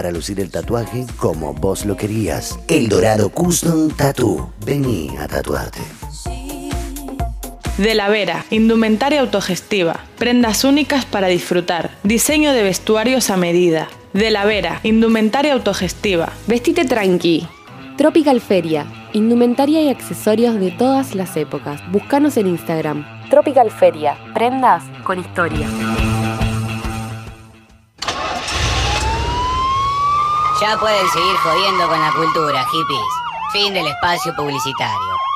para lucir el tatuaje como vos lo querías. El Dorado Custom Tattoo. Vení a tatuarte. De la Vera, indumentaria autogestiva, prendas únicas para disfrutar, diseño de vestuarios a medida. De la Vera, indumentaria autogestiva. Vestite tranqui. Tropical Feria, indumentaria y accesorios de todas las épocas. Búscanos en Instagram. Tropical Feria, prendas con historia. Ya pueden seguir jodiendo con la cultura, hippies. Fin del espacio publicitario.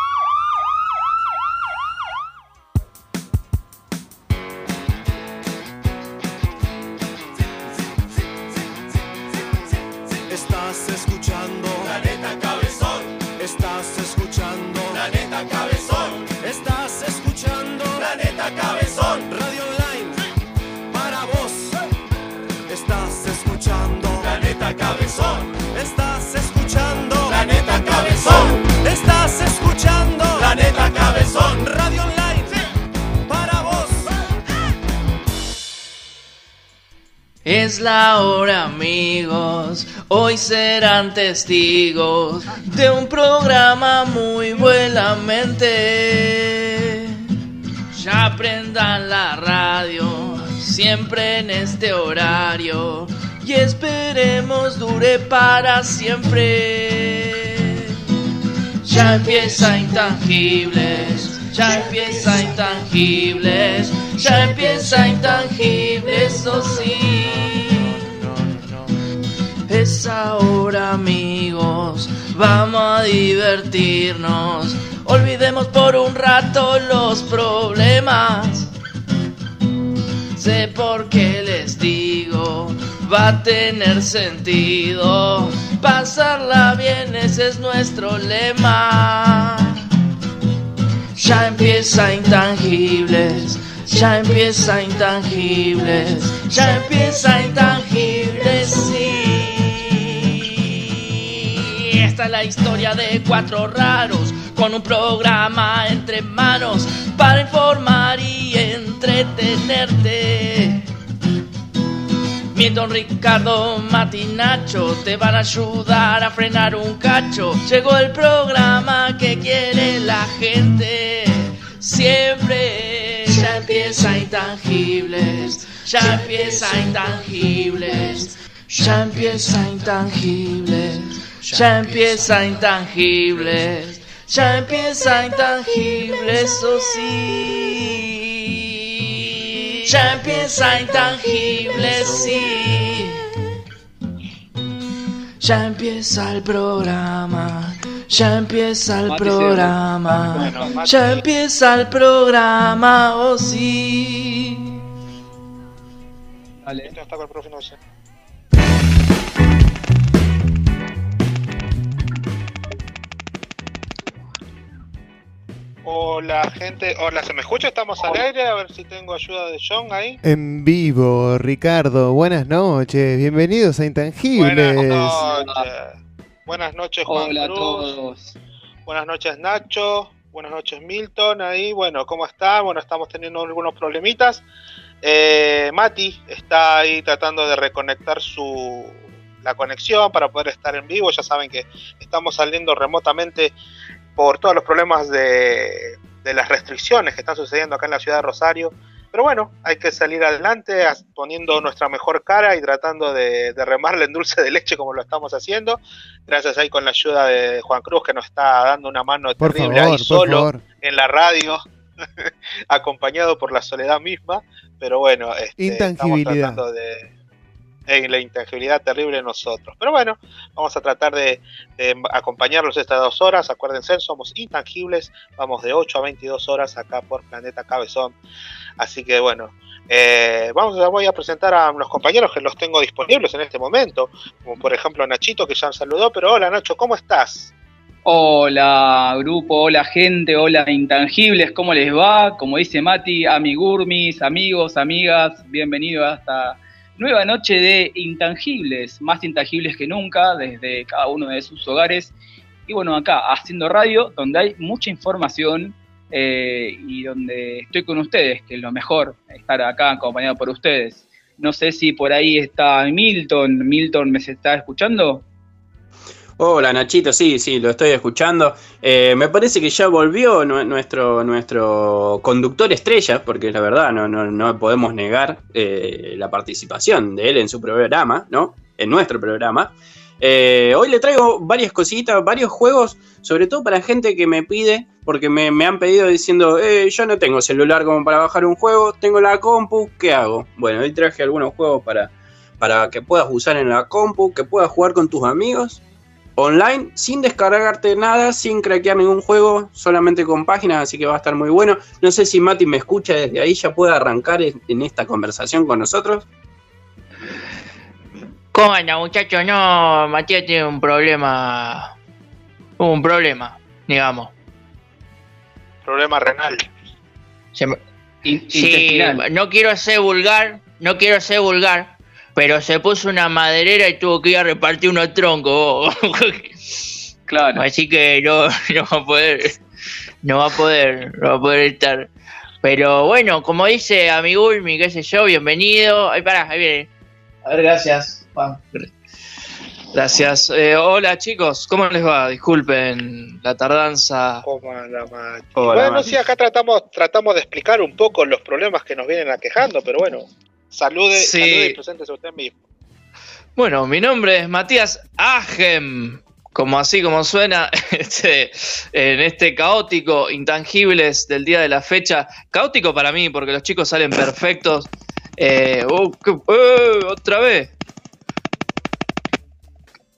Es la hora amigos, hoy serán testigos de un programa muy buenamente. Ya aprendan la radio, siempre en este horario, y esperemos dure para siempre. Ya empieza intangibles, ya empieza intangibles, ya empieza intangibles, eso sí. Ahora amigos, vamos a divertirnos, olvidemos por un rato los problemas. Sé por qué les digo, va a tener sentido. Pasarla bien, ese es nuestro lema. Ya empieza intangibles, ya empieza intangibles, ya empieza intangibles, sí. Esta es la historia de cuatro raros con un programa entre manos para informar y entretenerte. Milton, Ricardo, Mati, Nacho te van a ayudar a frenar un cacho. Llegó el programa que quiere la gente. Siempre ya empieza intangibles, ya empieza intangibles, ya empieza intangibles, ya empieza intangibles, ya empieza intangibles, eso sí. Ya empieza intangible, sí. Ya empieza el programa. Ya empieza el programa. Mati. Ya empieza el programa, oh sí. Dale. está con el profe Hola gente, hola, ¿se me escucha? Estamos al aire, a ver si tengo ayuda de John ahí. En vivo, Ricardo. Buenas noches. Bienvenidos a Intangibles. Buenas noches. Buenas noches Juan Hola a Cruz. todos. Buenas noches Nacho. Buenas noches Milton. Ahí, bueno, ¿cómo está? Bueno, estamos teniendo algunos problemitas. Eh, Mati está ahí tratando de reconectar su la conexión para poder estar en vivo. Ya saben que estamos saliendo remotamente por todos los problemas de, de las restricciones que están sucediendo acá en la ciudad de Rosario. Pero bueno, hay que salir adelante poniendo nuestra mejor cara y tratando de, de remarle en dulce de leche como lo estamos haciendo. Gracias ahí con la ayuda de Juan Cruz que nos está dando una mano Por terrible favor, ahí solo favor. en la radio, acompañado por la soledad misma. Pero bueno, este, estamos tratando de en la intangibilidad terrible de nosotros. Pero bueno, vamos a tratar de, acompañarlos estas dos horas. Acuérdense, somos intangibles. Vamos de 8 a 22 horas acá por Planeta Cabezón. Así que bueno, eh, vamos voy a presentar a los compañeros que los tengo disponibles en este momento. Como por ejemplo Nachito, que ya saludó. Pero hola Nacho, ¿cómo estás? Hola grupo, hola gente, hola intangibles, ¿cómo les va? Como dice Mati, amigurmis, amigos, amigas, bienvenidos a esta nueva noche de intangibles, más intangibles que nunca, desde cada uno de sus hogares. Y bueno, acá haciendo radio, donde hay mucha información eh, y donde estoy con ustedes, que es lo mejor, estar acá acompañado por ustedes. No sé si por ahí está Milton. Milton, ¿me está escuchando? Hola Nachito, sí, sí, lo estoy escuchando. Eh, me parece que ya volvió nu- nuestro, nuestro conductor estrella, porque la verdad no, no, podemos negar eh, la participación de él en su programa, ¿no? En nuestro programa. Eh, hoy le traigo varias cositas, varios juegos, sobre todo para gente que me pide, porque me, me han pedido diciendo, yo no tengo celular como para bajar un juego, tengo la compu, ¿qué hago? Bueno, hoy traje algunos juegos para, para que puedas usar en la compu, que puedas jugar con tus amigos online sin descargarte nada, sin craquear ningún juego, solamente con páginas, así que va a estar muy bueno. No sé si Mati me escucha desde ahí, ya puede arrancar en, en esta conversación con nosotros. ¿Cómo anda, muchachos? No, Matías tiene un problema. Un problema, digamos. Problema renal. Se me- In- Sí, no quiero ser vulgar, no quiero ser vulgar, pero se puso una maderera y tuvo que ir a repartir unos troncos. Claro. Así que no, no va a poder, no va a poder, no va a poder estar. Pero bueno, como dice Amigurmi, qué sé yo, bienvenido. Ay, pará, ahí viene. A ver, gracias, Juan. Gracias. Eh, hola chicos, ¿cómo les va? Disculpen la tardanza. Bueno, Mati. sí, acá tratamos, tratamos de explicar un poco los problemas que nos vienen aquejando, pero bueno, salude, Sí. salude y preséntese usted mismo. Bueno, mi nombre es Matías Agem, como así como suena, este, en este caótico intangibles del día de la fecha. Caótico para mí, porque los chicos salen perfectos. Eh, oh, ¿qué, eh, otra vez.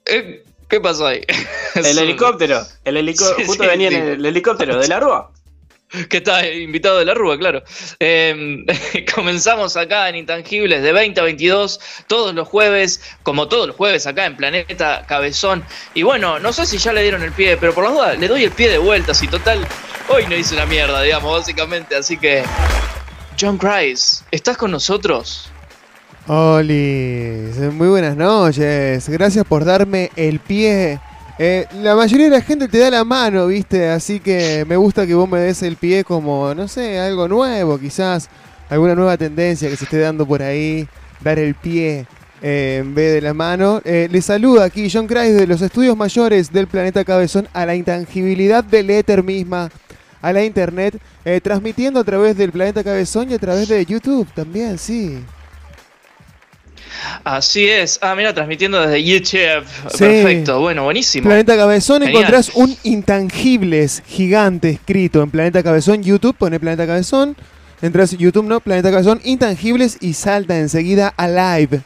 Eh, ¿Qué pasó ahí? El helicóptero, el helicóptero, Sí, justo sí, venía sí. en el helicóptero de la Rúa. que está invitado de la Rúa, claro. Eh, comenzamos acá en Intangibles de 20 a 22, todos los jueves, como todos los jueves acá en Planeta Cabezón. Y bueno, no sé si ya le dieron el pie, pero por las dudas le doy el pie de vuelta, si total, hoy no hice una mierda, digamos, básicamente. Así que, John Christ, ¿estás con nosotros? Oli, muy buenas noches. Gracias por darme el pie. Eh, la mayoría de la gente te da la mano, ¿viste? Así que me gusta que vos me des el pie como, no sé, algo nuevo, quizás alguna nueva tendencia que se esté dando por ahí. Dar el pie eh, en vez de la mano. Eh, les saluda aquí John Christ de los estudios mayores del planeta Cabezón a la intangibilidad del éter misma, a la internet, eh, transmitiendo a través del planeta Cabezón y a través de YouTube también, sí. Así es. Ah, mira, transmitiendo desde YouTube. Sí. Perfecto, bueno, buenísimo. Planeta Cabezón Genial. encontrás un intangibles gigante escrito en Planeta Cabezón YouTube, pone Planeta Cabezón, entras YouTube no, Planeta Cabezón, intangibles y salta enseguida a live.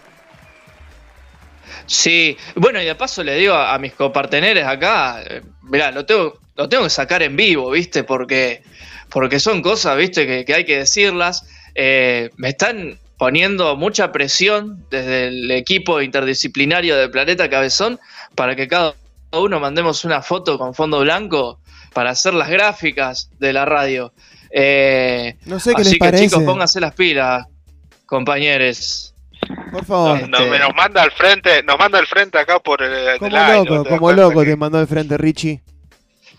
Sí, bueno, y de paso le digo a, a mis coparteneres acá, eh, mirá, lo tengo, lo tengo que sacar en vivo, ¿viste? Porque, porque son cosas, ¿viste? Que, que hay que decirlas. Eh, me están poniendo mucha presión desde el equipo interdisciplinario de Planeta Cabezón para que cada uno mandemos una foto con fondo blanco para hacer las gráficas de la radio. Eh, No sé qué así les que parece. chicos, pónganse las pilas, compañeros. Por favor. Este- Nos, nos manda al frente, nos manda al frente acá por el Como loco, ¿no como loco que- te mandó al frente Richie.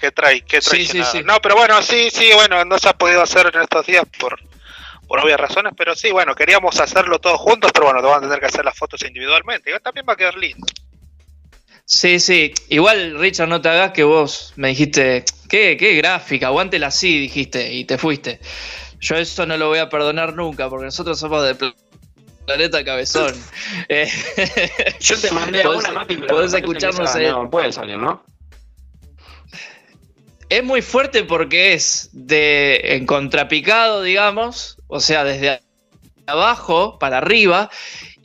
que trae, que Sí, trae sí, sí. No, pero bueno, sí, sí, bueno, no se ha podido hacer en estos días por, por obvias razones, pero sí, bueno, queríamos hacerlo todos juntos, pero bueno, te van a tener que hacer las fotos individualmente. Y también va a quedar lindo. Sí, sí. Igual, Richard, no te hagas que vos me dijiste, qué, qué gráfica, aguántela así, dijiste, y te fuiste. Yo eso no lo voy a perdonar nunca, porque nosotros somos de Pl- Planeta Cabezón. Eh, Yo te mandé Podés- una pero podés escucharnos en- No, puede salir, ¿no? Es muy fuerte porque es de en contrapicado, digamos, o sea, desde abajo para arriba,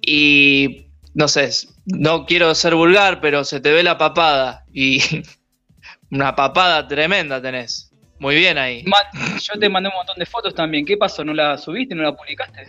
y no sé, no quiero ser vulgar, pero se te ve la papada, y una papada tremenda tenés. Muy bien ahí. Yo te mandé un montón de fotos también. ¿Qué pasó? ¿No la subiste? ¿No la publicaste?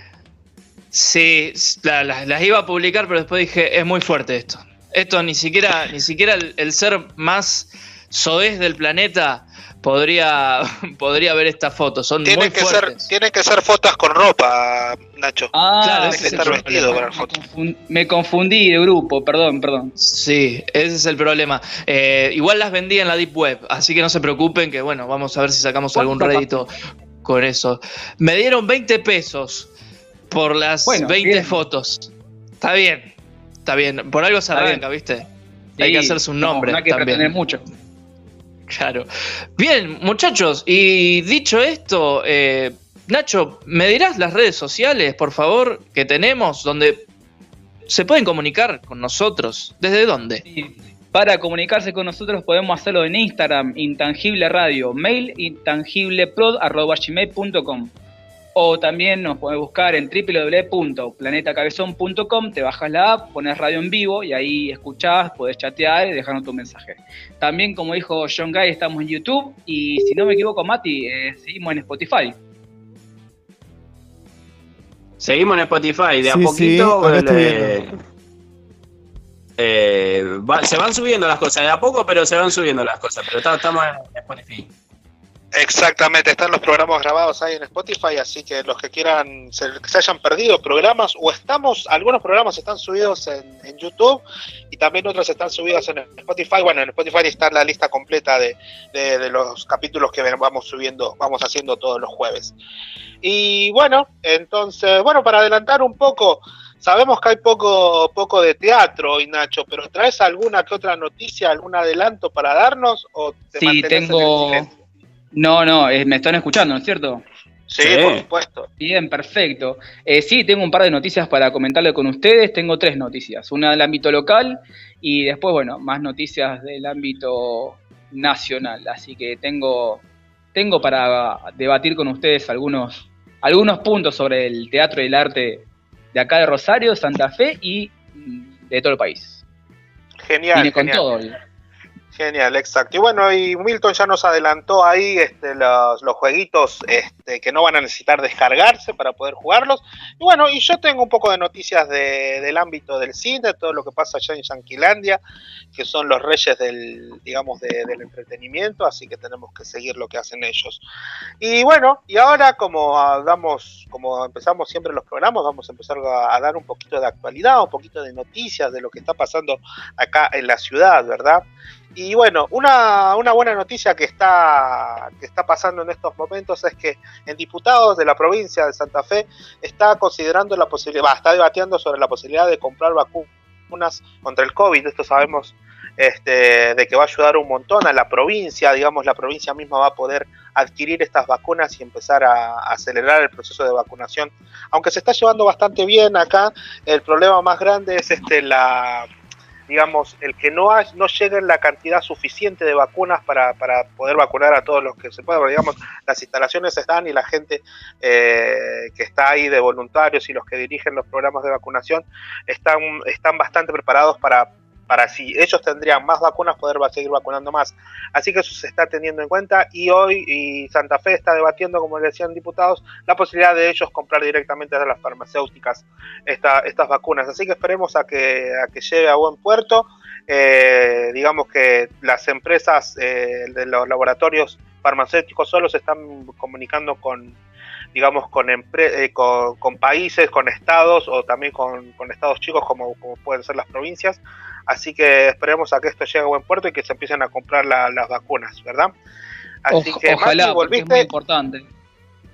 Sí, la- la- las iba a publicar, pero después dije, es muy fuerte esto. Esto ni siquiera, ni siquiera el, el ser más soez del planeta podría, podría ver esta foto. Son Tienen muy que ser, fuertes. tienen que ser fotos con ropa, Nacho. Ah, Claro, que estar vestido para la me, foto. confun- me confundí de grupo, perdón, perdón. Sí, ese es el problema. Eh, igual las vendí en la Deep Web, así que no se preocupen que bueno, vamos a ver si sacamos algún ¿Cuánto rédito con eso. Me dieron 20 pesos por las Bueno, 20 bien. fotos. Está bien, está bien. Por algo se arranca, ¿viste? hay Sí, que hacerse un no, nombre. No hay que también. mucho. Claro. Bien, muchachos, y dicho esto, eh, Nacho, ¿me dirás las redes sociales, por favor, que tenemos, donde se pueden comunicar con nosotros? ¿Desde dónde? Para comunicarse con nosotros podemos hacerlo en Instagram, Intangible Radio, mail intangibleprod.gmail.com o también nos puedes buscar en www.planetacabezón.com, te bajas la app, pones radio en vivo y ahí escuchás, podés chatear y dejarnos tu mensaje. También, como dijo John Guy, estamos en YouTube y si no me equivoco, Mati, eh, seguimos en Spotify. Seguimos en Spotify, de a Sí, poquito eh, eh, va- se van subiendo las cosas, de a poco, pero se van subiendo las cosas. Pero estamos en Spotify. Exactamente, están los programas grabados ahí en Spotify, así que los que quieran, se, que se hayan perdido programas, o estamos, algunos programas están subidos en, en YouTube y también otros están subidos en Spotify. Bueno, en Spotify está la lista completa de, de- de los capítulos que vamos subiendo, vamos haciendo todos los jueves. Y bueno, entonces, bueno, para adelantar un poco, sabemos que hay poco, poco de teatro hoy, Nacho, pero ¿traes alguna que otra noticia, algún adelanto para darnos? ¿O te Sí, mantenés en el tengo... No, no, eh, me están escuchando, ¿no es cierto? Sí, Sí. por supuesto. Bien, perfecto. Eh, sí, tengo un par de noticias para comentarle con ustedes. Tengo tres noticias. Una del ámbito local y después, bueno, más noticias del ámbito nacional. Así que tengo, tengo para debatir con ustedes algunos, algunos puntos sobre el teatro y el arte de acá de Rosario, Santa Fe y de todo el país. Genial, Vine con genial. todo. Genial, exacto. Y bueno, y Milton ya nos adelantó ahí este, los, los jueguitos este, que no van a necesitar descargarse para poder jugarlos. Y bueno, y yo tengo un poco de noticias de- del ámbito del cine, todo lo que pasa allá en Yanquilandia, que son los reyes del, digamos, de- del entretenimiento, así que tenemos que seguir lo que hacen ellos. Y bueno, y ahora como damos, como empezamos siempre los programas, vamos a empezar a dar un poquito de actualidad, un poquito de noticias de lo que está pasando acá en la ciudad, ¿verdad? Y bueno, una, una buena noticia que está, que está pasando en estos momentos es que el diputado de la provincia de Santa Fe está considerando la posibilidad, está debatiendo sobre la posibilidad de comprar vacunas contra el COVID. Esto sabemos este, de que va a ayudar un montón a la provincia, digamos, la provincia misma va a poder adquirir estas vacunas y empezar a, a acelerar el proceso de vacunación. Aunque se está llevando bastante bien acá, el problema más grande es este la digamos, el que no, hay, no llegue la cantidad suficiente de vacunas para, para poder vacunar a todos los que se pueda, porque digamos, las instalaciones están y la gente eh, que está ahí de voluntarios y los que dirigen los programas de vacunación están, están bastante preparados para, para si ellos tendrían más vacunas, poder seguir vacunando más. Así que eso se está teniendo en cuenta y hoy Santa Fe está debatiendo, como decían diputados, la posibilidad de ellos comprar directamente de las farmacéuticas esta, estas vacunas. Así que esperemos a que, a que llegue a buen puerto. Eh, digamos que las empresas eh, de los laboratorios farmacéuticos solo se están comunicando con digamos con, eh, con, países, con estados o también con, estados chicos como pueden ser las provincias. Así que esperemos a que esto llegue a buen puerto y que se empiecen a comprar la- las vacunas, ¿verdad? Así que ojalá, porque es muy volviste. importante.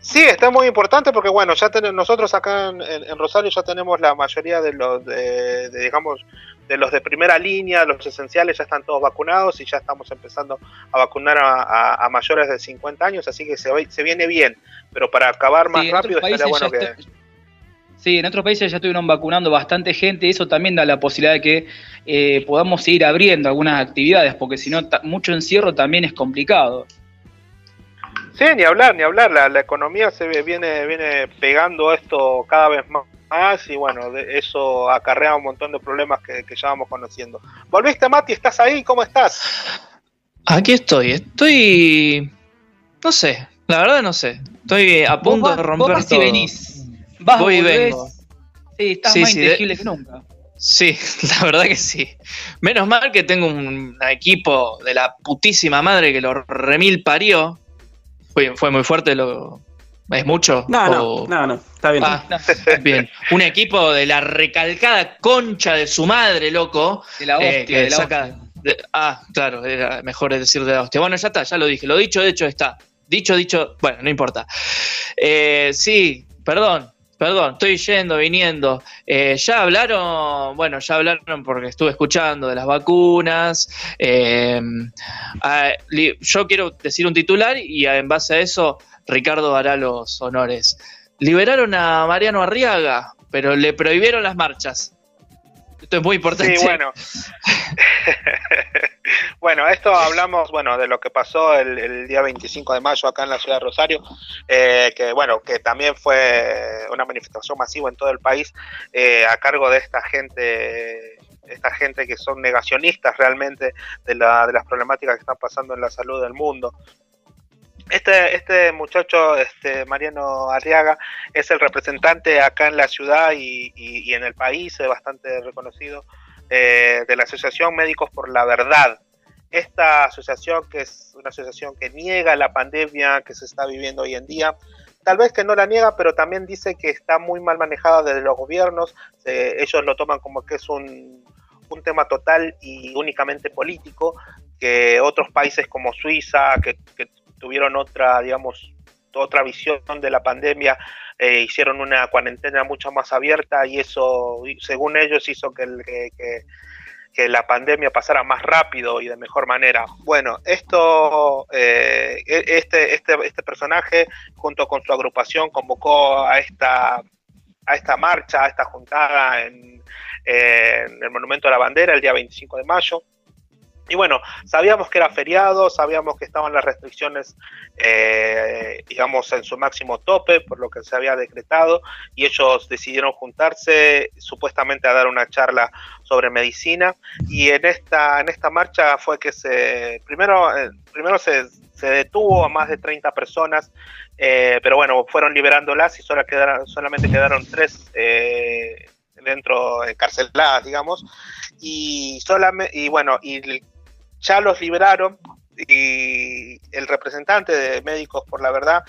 Sí, está muy importante porque bueno, ya nosotros acá en, en- Rosario ya tenemos la mayoría de los de, de, digamos de los de primera línea, los esenciales ya están todos vacunados y ya estamos empezando a vacunar a, a- a mayores de 50 años, así que se, se viene bien, pero para acabar más Sí, rápido estaría bueno ya que está- Sí, en otros países ya estuvieron vacunando bastante gente y eso también da la posibilidad de que eh, podamos seguir abriendo algunas actividades, porque si no, mucho encierro también es complicado. Sí, ni hablar, ni hablar. La, la economía se ve- viene, viene pegando esto cada vez más, y bueno, de eso acarrea un montón de problemas que, que ya vamos conociendo. ¿Volviste, Mati? ¿Estás ahí? ¿Cómo estás? Aquí estoy, estoy. No sé, la verdad no sé. Estoy a punto de romper vos vas y todo. venís. Vas, Voy y vengo. Sí, estás Sí, más sí, de- que nunca. Sí, la verdad que sí. Menos mal que tengo un equipo de la putísima madre que lo remil parió. Fue, fue muy fuerte lo. ¿Es mucho? No, no, O- no, no, está bien. Ah, bien. Un equipo de la recalcada concha de su madre, loco. De la eh, hostia, que de la saca- hostia. de- ah, claro, era mejor es decir de la hostia. Bueno, ya está, ya lo dije. Lo dicho, de hecho, está. Dicho, dicho, bueno, no importa. Eh, sí, perdón. Perdón, estoy yendo, viniendo. Eh, ya hablaron, bueno, ya hablaron porque estuve escuchando de las vacunas. Eh, yo quiero decir un titular y en base a eso Ricardo hará los honores. Liberaron a Mariano Arriaga, pero le prohibieron las marchas. Esto es muy importante. Sí, bueno. bueno, esto hablamos, bueno, de lo que pasó el, el día 25 de mayo acá en la ciudad de Rosario, eh, que bueno, que también fue una manifestación masiva en todo el país eh, a cargo de esta gente esta gente que son negacionistas realmente de, la, de las problemáticas que están pasando en la salud del mundo. Este, este muchacho, este Mariano Arriaga, es el representante acá en la ciudad y, y- en el país, es bastante reconocido, eh, de la Asociación Médicos por la Verdad. Esta asociación, que es una asociación que niega la pandemia que se está viviendo hoy en día, tal vez que no la niega, pero también dice que está muy mal manejada desde los gobiernos, eh, ellos lo toman como que es un, un tema total y únicamente político, que otros países como Suiza, que tuvieron otra, digamos, otra visión de la pandemia, eh, hicieron una cuarentena mucho más abierta y eso, según ellos, hizo que, el- que la pandemia pasara más rápido y de mejor manera. Bueno, esto, eh, e- este, este, este personaje, junto con su agrupación, convocó a esta, a esta marcha, a esta juntada en, en el Monumento a la Bandera el día 25 de mayo. Y bueno, sabíamos que era feriado, sabíamos que estaban las restricciones, eh, digamos, en su máximo tope, por lo que se había decretado, y ellos decidieron juntarse supuestamente a dar una charla sobre medicina. Y en esta, en esta marcha fue que se, primero, eh, primero se, se detuvo a más de 30 personas, eh, pero bueno, fueron liberándolas y solo quedaron, solamente quedaron tres eh, dentro, encarceladas, digamos y solamente y bueno y ya los liberaron y el representante de Médicos por la Verdad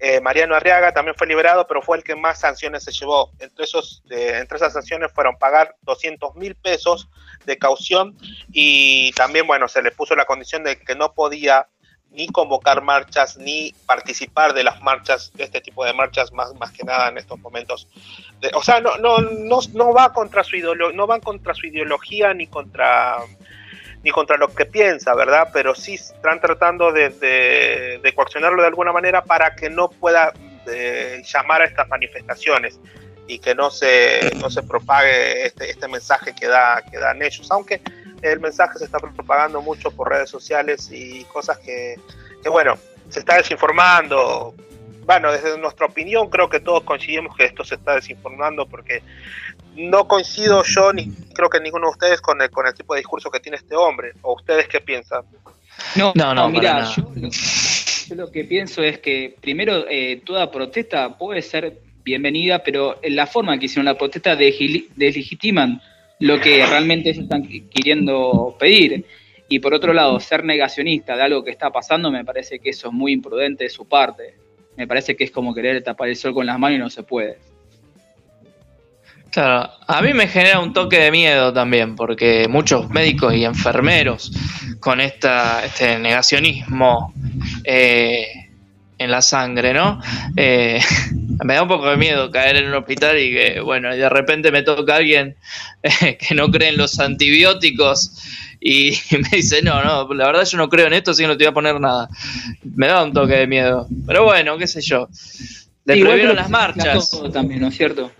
eh, Mariano Arriaga también fue liberado pero fue el que más sanciones se llevó. Entre esos eh, entre esas sanciones fueron pagar 200 mil pesos de caución y también bueno se le puso la condición de que no podía ni convocar marchas ni participar de las marchas de este tipo de marchas más más que nada en estos momentos. O sea, no, no, no, no va contra su no van contra su ideología ni contra ni contra lo que piensa, ¿verdad? Pero sí están tratando de, de, de coaccionarlo de alguna manera para que no pueda eh, llamar a estas manifestaciones y que no se, no se propague este, este mensaje que, da, que dan ellos, aunque el mensaje se está propagando mucho por redes sociales y cosas que, que bueno, se está desinformando, bueno, desde nuestra opinión creo que todos coincidimos que esto se está desinformando porque no coincido yo ni creo que ninguno de ustedes con el, con el tipo de discurso que tiene este hombre. ¿O ustedes qué piensan? No, No, no, mira, yo, lo- yo lo que pienso es que primero eh, toda protesta puede ser bienvenida, pero en la forma en que hicieron la protesta deslegitiman lo que realmente ellos están queriendo pedir. Y por otro lado, ser negacionista de algo que está pasando me parece que eso es muy imprudente de su parte. Me parece que es como querer tapar el sol con las manos y no se puede. Claro, a mí me genera un toque de miedo también, porque muchos médicos y enfermeros con esta, este negacionismo eh, en la sangre, ¿no? Eh, me da un poco de miedo caer en un hospital y que, bueno, de repente me toca alguien eh, que no cree en los antibióticos y me dice, no, no, la verdad yo no creo en esto, así que no te voy a poner nada. Me da un toque de miedo. Pero bueno, qué sé yo. Le Sí, prohibieron las marchas. todo también, ¿no es cierto?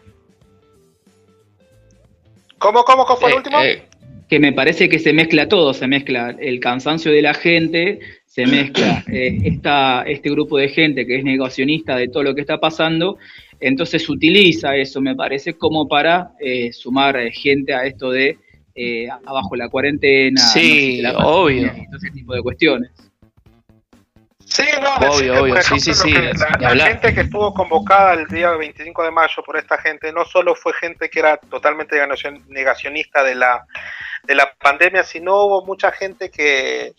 ¿Cómo, cómo, cómo fue el Eh, último? eh, que me parece que se mezcla todo, se mezcla el cansancio de la gente, se mezcla eh, esta, este grupo de gente que es negacionista de todo lo que está pasando, entonces se utiliza eso, me parece, como para eh, sumar gente a esto de eh, abajo la cuarentena, Sí, la obvio. y todo ese tipo de cuestiones. Sí, no, Obvio, que, obvio, sí, sí, sí, La, gente que estuvo convocada el día 25 de mayo por esta gente no solo fue gente que era totalmente negacion- negacionista de la, de la pandemia, sino hubo mucha gente que,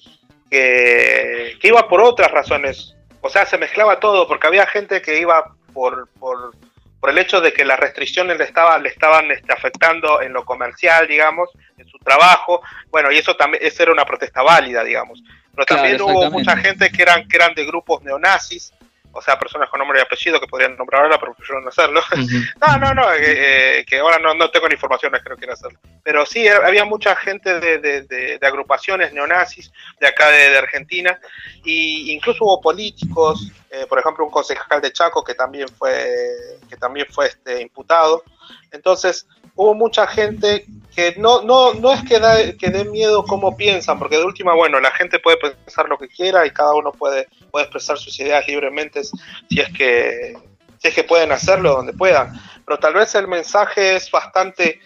que, que iba por otras razones. O sea, se mezclaba todo, porque había gente que iba por, por, por el hecho de que las restricciones le, estaba, le estaban este, afectando en lo comercial, digamos, en su trabajo. Bueno, y eso también, esa era una protesta válida, digamos. Pero Claro, también hubo mucha gente que eran, que eran de grupos neonazis, o sea, personas con nombre y apellido que podrían nombrar ahora, pero prefiero no hacerlo. no, no, no, eh, que ahora no, no tengo ni informaciones que no quiero hacerlo. Pero sí, había mucha gente de, de, de, agrupaciones neonazis de acá de, Argentina, y incluso hubo políticos, eh, por ejemplo, un concejal de Chaco que también fue, que también fue este, imputado. Entonces, hubo mucha gente que no, no, no es que, da, que dé miedo cómo piensan, porque de última, bueno, la gente puede pensar lo que quiera y cada uno puede, puede expresar sus ideas libremente si es que si es que pueden hacerlo donde puedan. Pero tal vez el mensaje es bastante,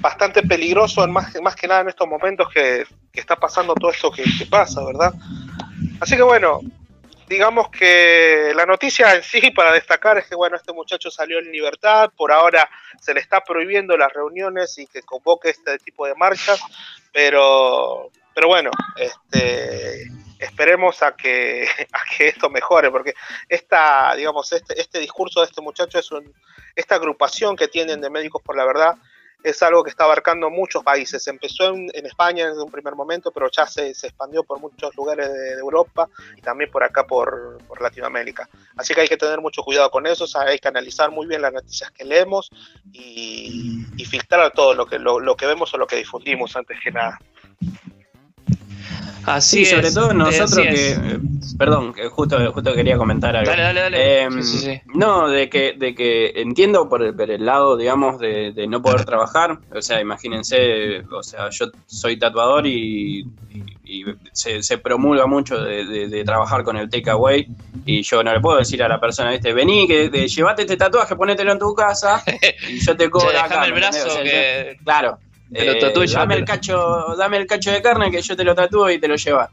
bastante peligroso, más, más que nada en estos momentos que, está pasando todo esto que, que, pasa, ¿verdad? Así que bueno, digamos que la noticia en sí para destacar es que bueno, este muchacho salió en libertad, por ahora se le está prohibiendo las reuniones y que convoque este tipo de marchas, pero pero bueno, este esperemos a que, a que esto mejore, porque esta, digamos, este, este discurso de este muchacho es un, esta agrupación que tienen de Médicos por la Verdad es algo que está abarcando muchos países. Empezó en, España en un primer momento, pero ya se, se expandió por muchos lugares de, Europa y también por acá por, Latinoamérica. Así que hay que tener mucho cuidado con eso, hay que analizar muy bien las noticias que leemos y, y filtrar todo lo que, lo, lo que vemos o lo que difundimos antes que nada. Así sí, sobre todo nosotros que, eh, perdón, que justo, justo quería comentar algo. Dale, dale, dale. Em, no, de que, de que entiendo por el, lado, digamos, de, no poder trabajar. O sea, imagínense, o sea, yo soy tatuador y, se, promulga mucho de, trabajar con el takeaway y yo no le puedo decir a la persona, viste, vení, que llevate este tatuaje, ponételo en tu casa y yo te cobro acá. el brazo claro. Eh, dame, el cacho, dame el cacho de carne que yo te lo tatúo y te lo llevas.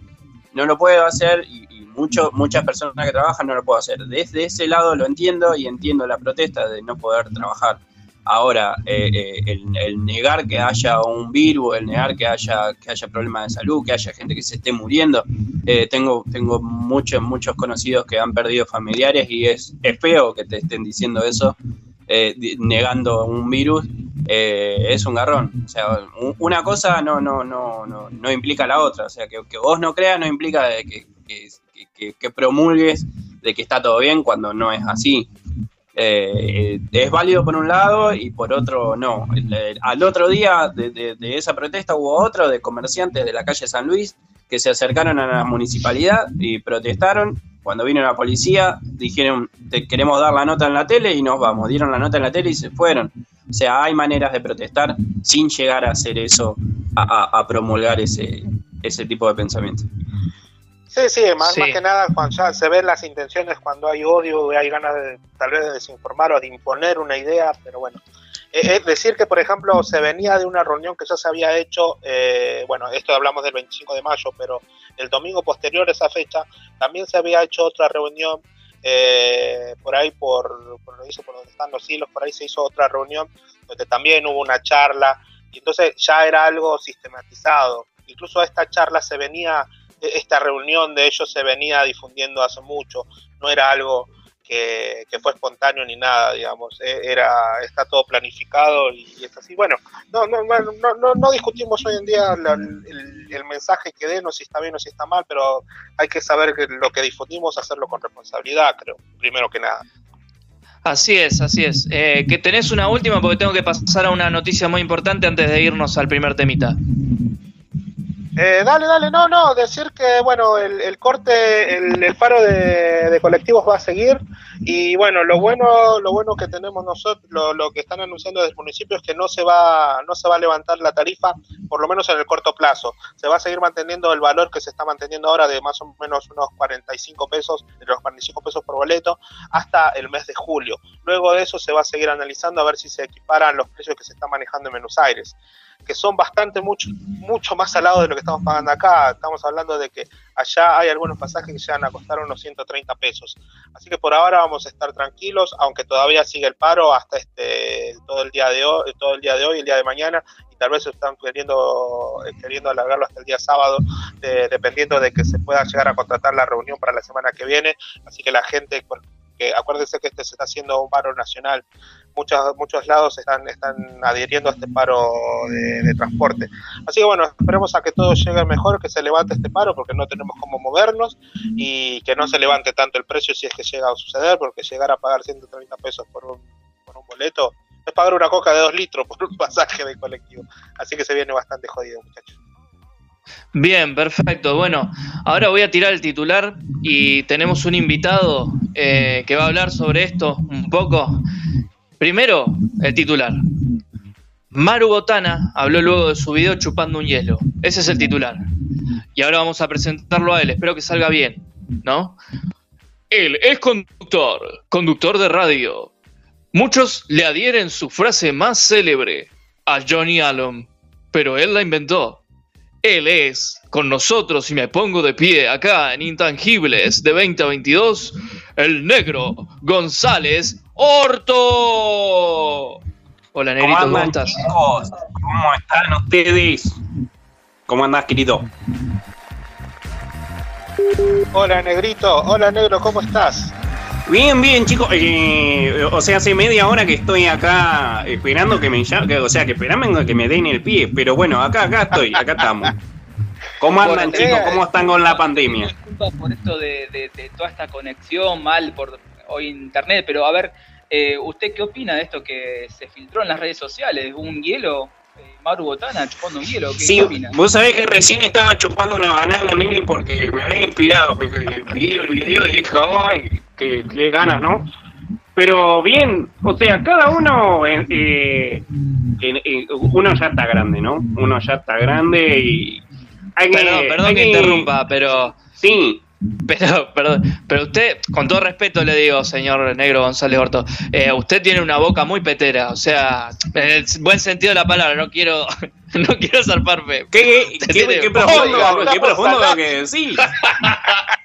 No lo puedo hacer y, muchas personas que trabajan no lo puedo hacer. Desde ese lado lo entiendo y entiendo la protesta de no poder trabajar. Ahora, eh, eh, el, negar que haya un virus, el negar que haya, que haya problemas de salud, que haya gente que se esté muriendo, tengo, tengo muchos, muchos conocidos que han perdido familiares y es, es feo que te estén diciendo eso, negando un virus eh, es un garrón. O sea, una cosa no, no, no, no, no implica la otra. O sea, que, vos no creas no implica que, que, promulgues de que está todo bien cuando no es así. Eh, es válido por un lado y por otro no. al otro día de, esa protesta hubo otro de comerciantes de la calle San Luis que se acercaron a la municipalidad y protestaron. Cuando vino la policía dijeron, te queremos dar la nota en la tele y nos vamos. Dieron la nota en la tele y se fueron. O sea, hay maneras de protestar sin llegar a hacer eso, a, promulgar ese, ese tipo de pensamiento. Sí, sí, más, más que nada cuando ya se ven las intenciones, cuando hay odio, hay ganas de, tal vez de desinformar o de imponer una idea, pero bueno. Es decir que, por ejemplo, se venía de una reunión que ya se había hecho, eh, bueno, esto hablamos del 25 de mayo, pero el domingo posterior a esa fecha también se había hecho otra reunión eh, por ahí por, por, lo hizo por donde están los hilos, por ahí se hizo otra reunión donde también hubo una charla y entonces ya era algo sistematizado. Incluso esta charla se venía, esta reunión de ellos se venía difundiendo hace mucho, no era algo que, fue espontáneo ni nada, digamos, e, era, está todo planificado y, es así. Bueno, no, no, no, no, discutimos hoy en día el, mensaje que den, o si está bien o si está mal, pero hay que saber que lo que difundimos, hacerlo con responsabilidad, creo, primero que nada. Así es, así es. Eh, que tenés una última porque tengo que pasar a una noticia muy importante antes de irnos al primer temita. Eh, dale, dale, no, no, decir que, bueno, el, corte, el, paro de, colectivos va a seguir y, bueno, lo bueno lo bueno que tenemos nosotros, lo, que están anunciando desde el municipio es que no se, va, no se va a levantar la tarifa, por lo menos en el corto plazo. Se va a seguir manteniendo el valor que se está manteniendo ahora de más o menos unos 45 pesos, de los 45 pesos por boleto, hasta el mes de julio. Luego de eso se va a seguir analizando a ver si se equiparan los precios que se están manejando en Buenos Aires que son bastante mucho, mucho más lado de lo que estamos pagando acá. Estamos hablando de que allá hay algunos pasajes que llegan a costar unos 130 pesos. Así que por ahora vamos a estar tranquilos, aunque todavía sigue el paro hasta este todo el día de hoy, todo el día de hoy, el día de mañana, y tal vez están queriendo queriendo alargarlo hasta el día sábado, dependiendo de que se pueda llegar a contratar la reunión para la semana que viene. Así que la gente porque acuérdense que este se está haciendo un paro nacional. Muchos, muchos lados están, están adhiriendo a este paro de, de transporte. Así que bueno, esperemos a que todo llegue mejor, que se levante este paro, porque no tenemos cómo movernos y que no se levante tanto el precio si es que llega a suceder, porque llegar a pagar 130 pesos por un, por un boleto es pagar una coca de 2 litros por un pasaje de colectivo. Así que se viene bastante jodido, muchachos. Bien, perfecto. Bueno, ahora voy a tirar el titular y tenemos un invitado eh, que va a hablar sobre esto un poco. Primero, el titular. Maru Botana habló luego de su video chupando un hielo. Ese es el titular. Y ahora vamos a presentarlo a él. Espero que salga bien, ¿no? Él es conductor, conductor de radio. Muchos le adhieren su frase más célebre a Johnny Allen, pero él la inventó. Él es, con nosotros, y me pongo de pie acá en Intangibles de 20 a 22, el negro González Horto. Hola, Negrito, ¿cómo, andan, estás? chicos? ¿Cómo están ustedes? ¿Cómo andás, querido? Hola, negrito. Hola, negro, ¿cómo estás? Bien, bien, chicos. Eh, o sea, hace media hora que estoy acá esperando que me o sea, que esperando que me den el pie. Pero bueno, acá, acá estoy, acá estamos. ¿Cómo andan, Bueno, chicos? eh, ¿Cómo están con la pandemia? Disculpas por esto de, de- de toda esta conexión mal por hoy internet, pero a ver, eh, ¿usted qué opina de esto que se filtró en las redes sociales? ¿Un hielo? Eh, Maru Botana chupando un hielo, ¿qué, Sí, opina? vos sabés que recién estaba chupando una banana, Mili, porque me había inspirado, porque vi el video y dije, ay, qué, qué ganas, ¿no? Pero bien, o sea, cada uno, eh, eh, uno ya está grande, ¿no? Uno ya está grande y hay que... Perdón, perdón hay que interrumpa, pero. Sí, Pero, perdón, pero usted, con todo respeto le digo, señor Negro González Horto, eh, usted tiene una boca muy petera, o sea, en el buen sentido de la palabra, no quiero, no quiero zarparme. qué, qué, qué profundo, qué profundo lo que decís.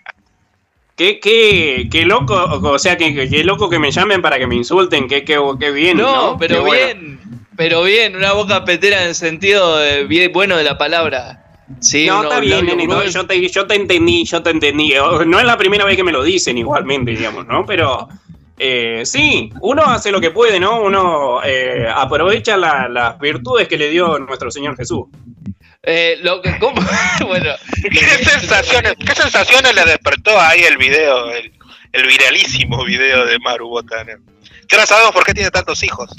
Qué, qué, qué loco, o sea, que, que- qué loco que me llamen para que me insulten, qué, qué, qué bien, ¿no? No, pero Qué bueno. bien, pero bien, una boca petera en el sentido de bien, bueno de la palabra. Sí, no, uno- está bien, nenito, uno- yo, te, yo te entendí, yo te entendí. No es la primera vez que me lo dicen igualmente, digamos, ¿no? Pero eh, sí, uno hace lo que puede, ¿no? Uno eh, aprovecha la- las virtudes que le dio nuestro Señor Jesús. Eh, lo que, ¿cómo? bueno, ¿Qué sensaciones, qué sensaciones le despertó ahí el video, el, el viralísimo video de Maru Botana? Que ahora sabemos por qué tiene tantos hijos.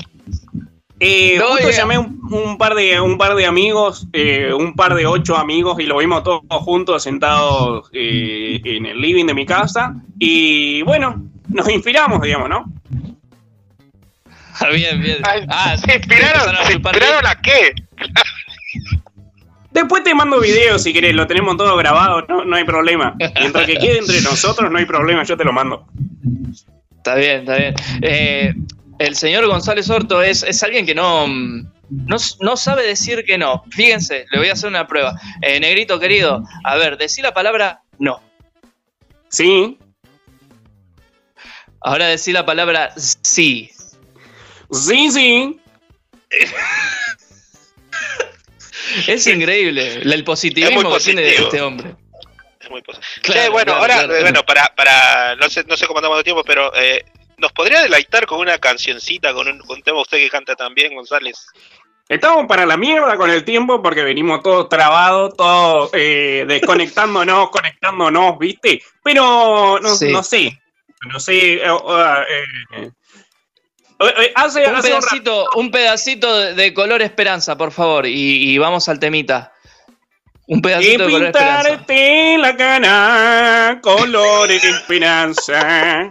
Eh, No, justo ya. llamé un, un par de un par de amigos, eh, un par de ocho amigos y lo vimos todos juntos sentados eh, en el living de mi casa y bueno, nos inspiramos, digamos, ¿no? Ah, bien, bien. Ah, ¿Se inspiraron, empezaron a ¿se chupar inspiraron a qué? Después te mando videos si querés, lo tenemos todo grabado, no, no hay problema. Mientras que quede entre nosotros, no hay problema, yo te lo mando. Está bien, está bien. Eh, el señor González Horto es, es alguien que no, mm, no, no sabe decir que no. Fíjense, le voy a hacer una prueba. Eh, negrito querido, a ver, decí la palabra no. Sí, Ahora decí la palabra sí. sí, sí. Es increíble el positivismo Es muy que tiene positivo. este hombre. Es muy posible. Claro, Che, bueno, claro, ahora, claro. bueno, para, para, no sé, no sé cómo andamos de tiempo, pero eh, ¿nos podría deleitar con una cancioncita, con un, con un tema usted que canta también, González? Estamos para la mierda con el tiempo porque venimos todos trabados, todos eh, desconectándonos, conectándonos, ¿viste? Pero no, Sí. no sé, no sé. eh, hace, Un hace un rato- pedacito, un pedacito de, color esperanza, por favor, y, y vamos al temita. Un Y pedacito de color esperanza. pintarte la cara, colores de esperanza.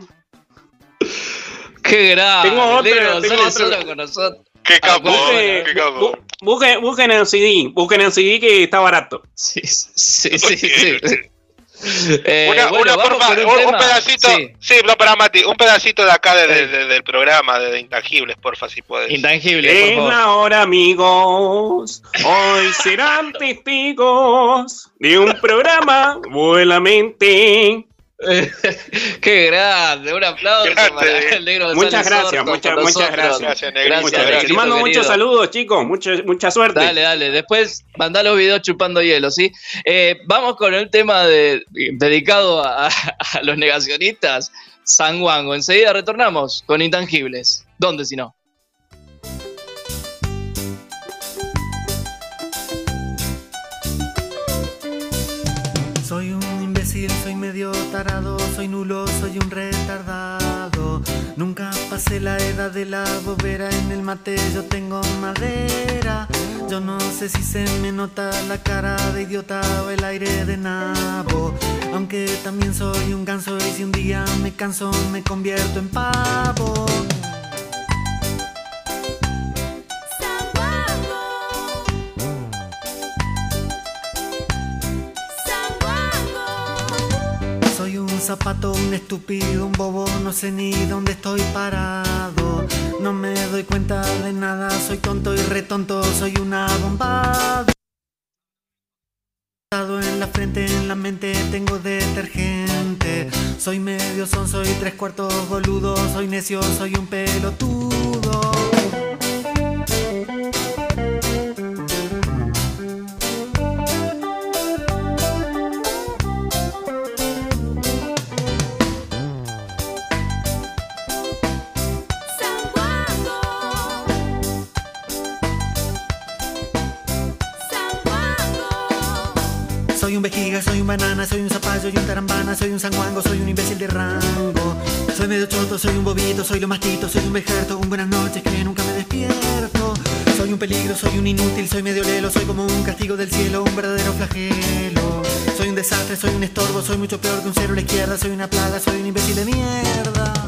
Qué grave. Tengo otra, Negro tengo. Horto con nosotros. ¡Qué Ah, capo! bueno, ¡Qué capo! Bu- Busquen, busquen el CD, busquen el CD que está barato. Sí, sí, sí. sí. Eh, Una, bueno, una, un, pedacito, Sí, sí. no para Mati, un pedacito de acá de- de- Sí. de- del programa de, de Intangibles, porfa, si puedes. intangible, por Es favor. la hora, amigos. Hoy serán testigos de un programa buenamente. Qué grande, un aplauso Grande. para el negro Muchas gracias, muchas, muchas gracias. Gracias, Muchas gracias. Les mando muchos saludos, chicos. Mucha, mucha suerte. Dale, dale. Después mandá los videos chupando hielo, ¿sí? Eh, vamos con el tema de, dedicado a, a los negacionistas, San Wango. Enseguida retornamos con Intangibles. ¿Dónde si no? Medio tarado, soy nulo, soy un retardado. Nunca pasé la edad de la bobera, en el mate yo tengo madera. Yo no sé si se me nota la cara de idiota o el aire de nabo. Aunque también soy un ganso y si un día me canso me convierto en pavo. Zapato, un estúpido, un bobo, no sé ni dónde estoy parado. No me doy cuenta de nada, soy tonto y retonto, soy una bomba. En la frente, en la mente tengo detergente. Soy medio son, soy tres cuartos boludo, soy necio, soy un pelotudo. Un vejiga, soy un banana, soy un zapallo y un tarambana, soy un sanguango, soy un imbécil de rango. Soy medio choto, soy un bobito, soy lo mastito, soy un vejerto, un buenas noches que nunca me despierto. Soy un peligro, soy un inútil, soy medio lelo, soy como un castigo del cielo, un verdadero flagelo. Soy un desastre, soy un estorbo, soy mucho peor que un cero a la izquierda, soy una plaga, soy un imbécil de mierda.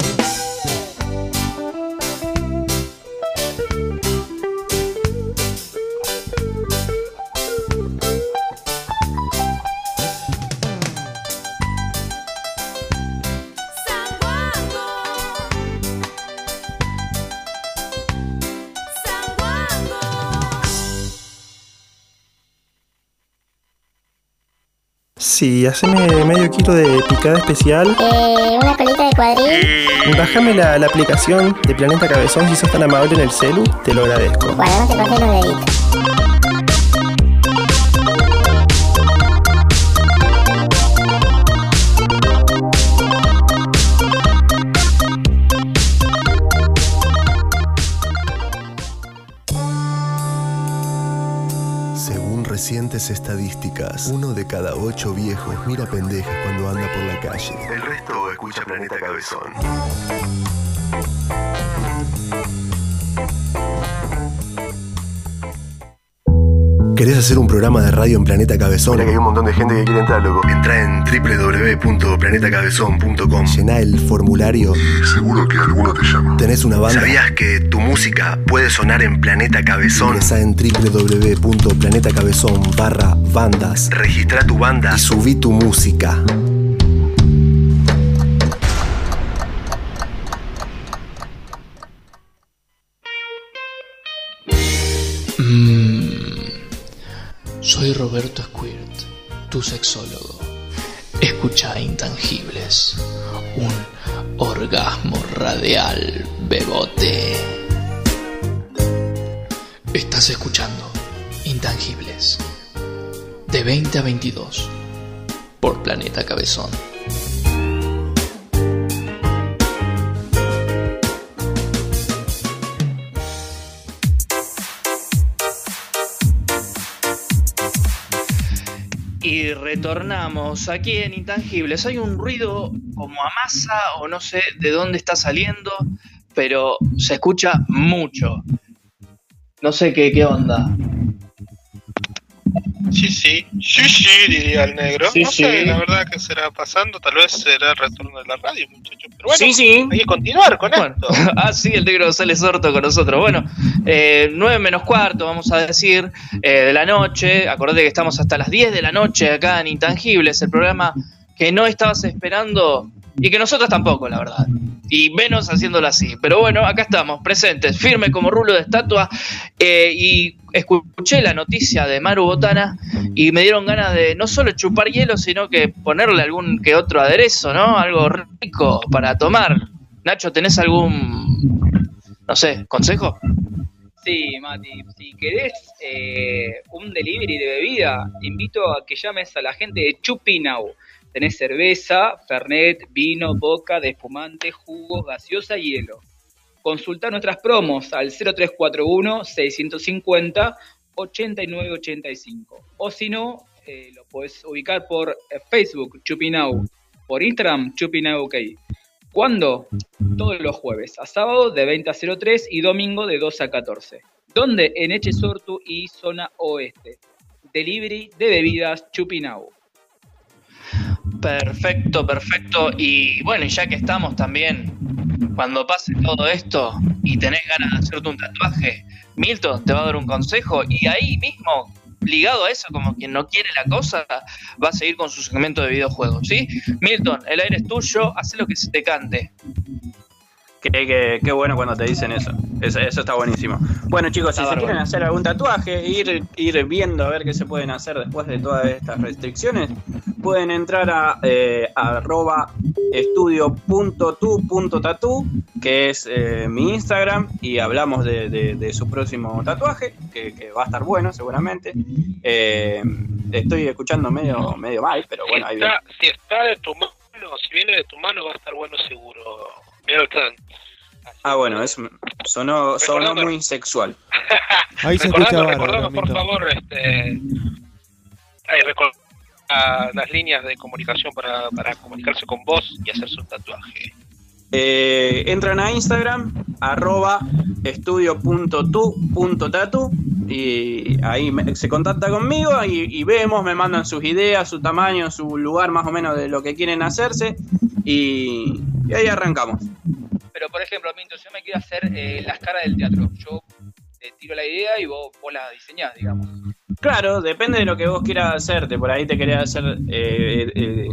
Sí, haceme medio kilo de picada especial. Eh, una colita de cuadril. Bájame la, la aplicación de Planeta Cabezón si sos tan amable en el celu, te lo agradezco. Bueno, no te cortes los deditos. Estadísticas, uno de cada ocho viejos mira pendejas cuando anda por la calle. El resto escucha Planeta Cabezón. ¿Querés hacer un programa de radio en Planeta Cabezón? Mira que hay un montón de gente que quiere entrar, loco. Entra en www.planetacabezón.com. Llená el formulario. Y seguro que alguno te llama. ¿Tenés una banda? ¿Sabías que tu música puede sonar en Planeta Cabezón? Ingresa en www.planetacabezón barra bandas. Registra tu banda y subí tu música. Mm. Soy Roberto Squirt, tu sexólogo. Escucha Intangibles, un orgasmo radial bebote. Estás escuchando Intangibles, de 20 a 22, por Planeta Cabezón. Retornamos aquí en Intangibles. Hay un ruido como a masa o no sé de dónde está saliendo, pero se escucha mucho. No sé qué, qué onda. Sí, sí, sí, sí, diría el negro. Sí, no sé, sí. la verdad que será pasando, tal vez será el retorno de la radio, muchachos. Pero bueno, Sí, sí. hay que continuar con Bueno, esto. ah, sí, el negro González Sorto con nosotros. Bueno, eh, 9 menos cuarto, vamos a decir, eh, de la noche. Acordate que estamos hasta las 10 de la noche acá en Intangibles, el programa que no estabas esperando y que nosotros tampoco, la verdad. Y menos haciéndolo así. Pero bueno, acá estamos, presentes, firme como rulo de estatua. eh, y escuché la noticia de Maru Botana y me dieron ganas de no solo chupar hielo, sino que ponerle algún que otro aderezo, ¿no? Algo rico para tomar. Nacho, ¿tenés algún, no sé, consejo? Sí, Mati, si querés eh, un delivery de bebida, te invito a que llames a la gente de Chupinau. Tenés cerveza, fernet, vino, boca, de espumante, jugo, gaseosa y hielo. Consulta nuestras promos al 0341-650-8985. O si no, eh, lo puedes ubicar por eh, Facebook, Chupinau. Por Instagram, Chupinau OK. ¿Cuándo? Todos los jueves, a sábado de 20 a 03 y domingo de 2 a 14. ¿Dónde? En Echesortu y zona oeste. Delivery de bebidas Chupinau. Perfecto, perfecto. Y bueno, ya que estamos también, cuando pase todo esto y tenés ganas de hacerte un tatuaje, Milton te va a dar un consejo y ahí mismo, ligado a eso, como quien no quiere la cosa, va a seguir con su segmento de videojuegos, ¿sí? Milton, el aire es tuyo, haz lo que se te cante. Qué, qué, bueno cuando te dicen eso. eso. está buenísimo. Bueno, chicos, si se quieren hacer algún tatuaje, ir, ir viendo a ver qué se pueden hacer después de todas estas restricciones, pueden entrar a eh, arroba estudio.tu.tatu, que es eh, mi Instagram, y hablamos de, su próximo tatuaje, que, va a estar bueno seguramente. Eh, estoy escuchando medio, medio mal, pero bueno, ahí está, Si está de tu mano, si viene de tu mano, va a estar bueno seguro. Ah, bueno, eso sonó, sonó muy sexual. Ahí se escucha recordamos, por favor, este, las líneas de comunicación para, para comunicarse con vos y hacerse un tatuaje. Eh, entran a Instagram, arroba estudio.tu.tatu y ahí se contacta conmigo y, vemos, me mandan sus ideas, su tamaño, su lugar más o menos de lo que quieren hacerse y, ahí arrancamos. Pero por ejemplo, Minto, yo me quiero hacer eh, las caras del teatro. Yo te tiro la idea y vos, vos la diseñás, digamos. Claro, depende de lo que vos quieras hacerte. Por ahí te querés hacer, eh, eh,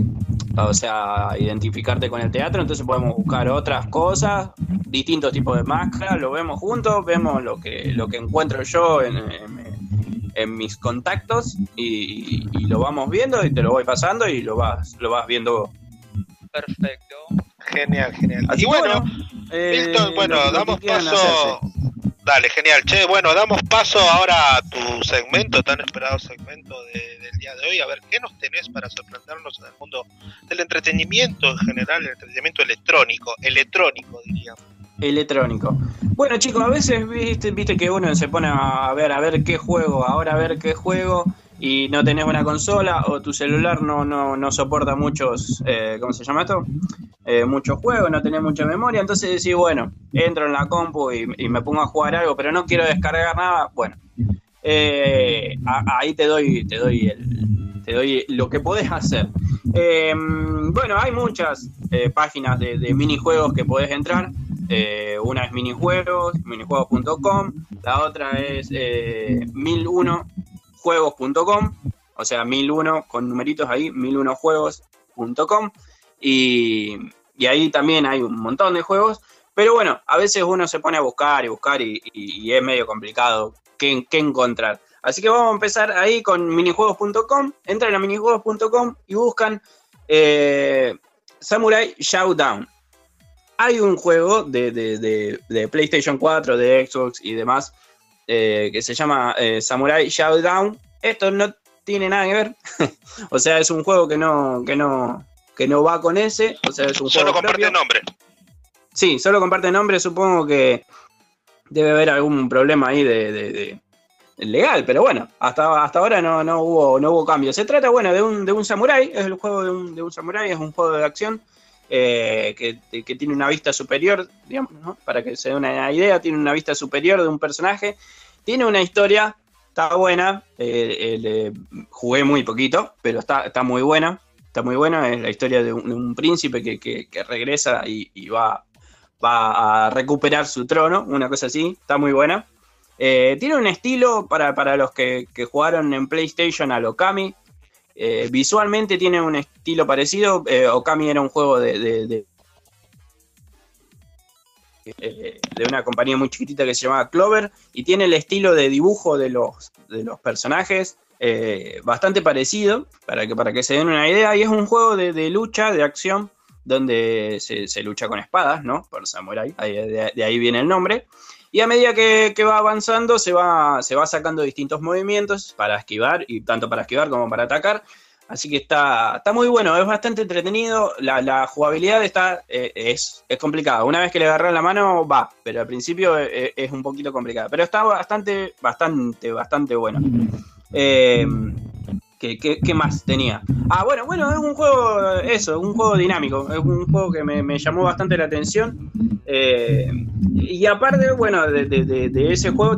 o sea, identificarte con el teatro, entonces podemos buscar otras cosas, distintos tipos de máscaras, lo vemos juntos, vemos lo que, lo que encuentro yo en, mis contactos y, lo vamos viendo y te lo voy pasando y lo vas, lo vas viendo Perfecto. Genial, genial. y bueno, eh, bueno, damos paso. Dale, genial. Che, bueno, damos paso ahora a tu segmento, tan esperado segmento del día de hoy. A ver, ¿qué nos tenés para sorprendernos en el mundo del entretenimiento en general, el entretenimiento electrónico, electrónico, diríamos? Electrónico. Bueno, chicos, a veces viste, viste que uno se pone a ver, a ver qué juego, ahora a ver qué juego y no tenés una consola o tu celular no, no, no soporta muchos, eh, ¿cómo se llama esto? Eh, muchos juegos, no tenés mucha memoria, entonces decís, bueno, entro en la compu y, me pongo a jugar algo, pero no quiero descargar nada, bueno, eh, ahí te doy, te doy el, te doy lo que podés hacer. bueno, hay muchas páginas de, minijuegos que podés entrar. una es minijuegos, minijuegos.com, la otra es 1001 juegos.com, o sea, 1001 con numeritos ahí, 1001juegos.com, y, y ahí también hay un montón de juegos, pero bueno, a veces uno se pone a buscar y buscar y, es medio complicado qué, encontrar. Así que vamos a empezar ahí con minijuegos.com, entran a minijuegos.com y buscan eh, Samurai Showdown. Hay un juego de, de, PlayStation 4, de Xbox y demás eh, que se llama eh, Samurai Showdown. Esto no tiene nada que ver. o sea, es un juego que no, que no, que no va con ese. O sea, es un solo comparte nombre. Sí, solo comparte nombre. Supongo que debe haber algún problema ahí de, legal, pero bueno, hasta, hasta ahora no, no, hubo, no hubo cambio. Se trata, bueno, de un, de un samurái, es el juego de un, de un samurái, es un juego de acción eh, que, tiene una vista superior, digamos, para que se dé una idea, tiene una vista superior de un personaje, tiene una historia, está buena, eh, jugué muy poquito, pero está, está muy buena, está muy buena, es la historia de un, príncipe que, regresa y, va, va a recuperar su trono, una cosa así, está muy buena. Eh, tiene un estilo para, para los que, jugaron en PlayStation a Lokami, eh, visualmente tiene un estilo parecido. Eh, Okami era un juego de, de, de una compañía muy chiquitita que se llama Clover y tiene el estilo de dibujo de los, de los personajes eh, bastante parecido, para que, para que se den una idea, y es un juego de, de lucha, de acción, donde se, se, lucha con espadas, ¿no? Por Samurai, de, ahí viene el nombre. Y a medida que, va avanzando, se va, se va sacando distintos movimientos para esquivar, y tanto para esquivar como para atacar. Así que está, está muy bueno, es bastante entretenido. La, jugabilidad está, eh, es, es, complicada. Una vez que le agarras la mano, va, pero al principio es, eh, es, un poquito complicada. Pero está bastante, bastante, bastante bueno. Eh, ¿Qué, qué, más tenía? Ah, bueno, bueno, es un juego, eso, un juego dinámico. Es un juego que me, me llamó bastante la atención. Eh, y aparte, bueno, de, de, ese juego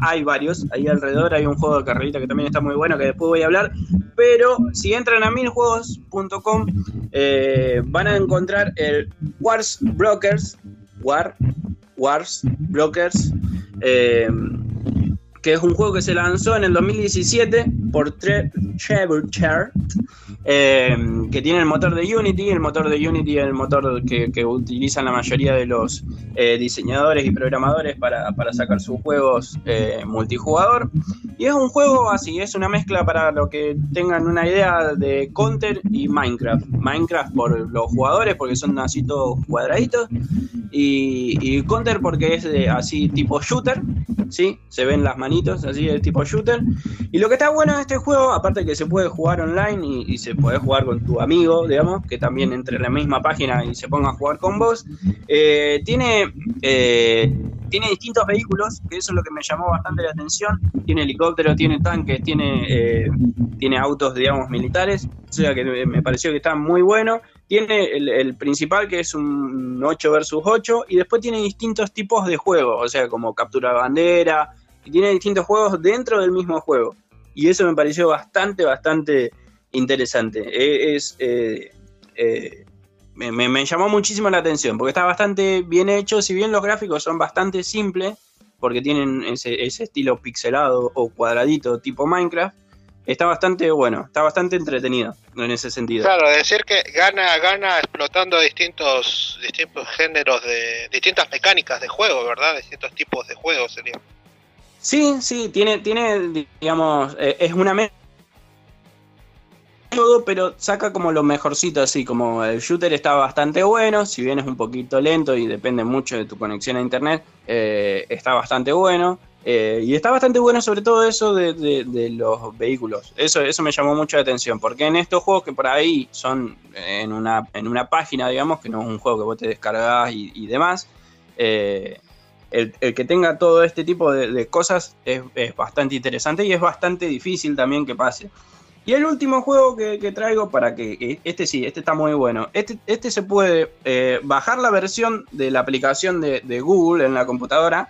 hay varios. Ahí alrededor hay un juego de carrerita que también está muy bueno, que después voy a hablar. Pero si entran a miljuegos.com, eh, van a encontrar el Wars Brokers. War, Wars Brokers. Eh, que es un juego que se lanzó en el 2017 por Trevorchart, eh, que tiene el motor de Unity. El motor de Unity es el motor que, utilizan la mayoría de los eh, diseñadores y programadores para, sacar sus juegos eh, multijugador. Y es un juego así, es una mezcla para lo que tengan una idea de Counter y Minecraft. Minecraft por los jugadores, porque son así todos cuadraditos. Y, y Counter porque es así tipo shooter, ¿sí? Se ven las manitos, así de tipo shooter. Y lo que está bueno de este juego, aparte que se puede jugar online y, y, se puede jugar con tu amigo, digamos, que también entre en la misma página y se ponga a jugar con vos, eh, tiene, eh, tiene distintos vehículos, que eso es lo que me llamó bastante la atención. Tiene helicópteros, tiene tanques, tiene, eh, tiene autos, digamos, militares, o sea que me pareció que está muy bueno. Tiene el, el, principal que es un 8 versus 8 y después tiene distintos tipos de juegos, o sea, como captura bandera, y tiene distintos juegos dentro del mismo juego. Y eso me pareció bastante, bastante interesante. Es, eh, eh, me, me, llamó muchísimo la atención porque está bastante bien hecho, si bien los gráficos son bastante simples, porque tienen ese, ese estilo pixelado o cuadradito tipo Minecraft está bastante bueno, está bastante entretenido en ese sentido. Claro, decir que gana, gana explotando distintos, distintos géneros de, distintas mecánicas de juego, ¿verdad? Distintos tipos de juegos sería. Sí, sí, tiene, tiene, digamos, eh, es una mezcla todo, pero saca como lo mejorcito así, como el shooter está bastante bueno, si bien es un poquito lento y depende mucho de tu conexión a internet, eh, está bastante bueno. Eh, y está bastante bueno sobre todo eso de, los vehículos. Eso, eso me llamó mucho la atención, porque en estos juegos que por ahí son en una, en una página, digamos, que no es un juego que vos te descargás y, demás, eh, el, que tenga todo este tipo de, cosas es, bastante interesante y es bastante difícil también que pase. Y el último juego que, traigo para que, este sí, este está muy bueno. Este, este se puede eh, bajar la versión de la aplicación de, Google en la computadora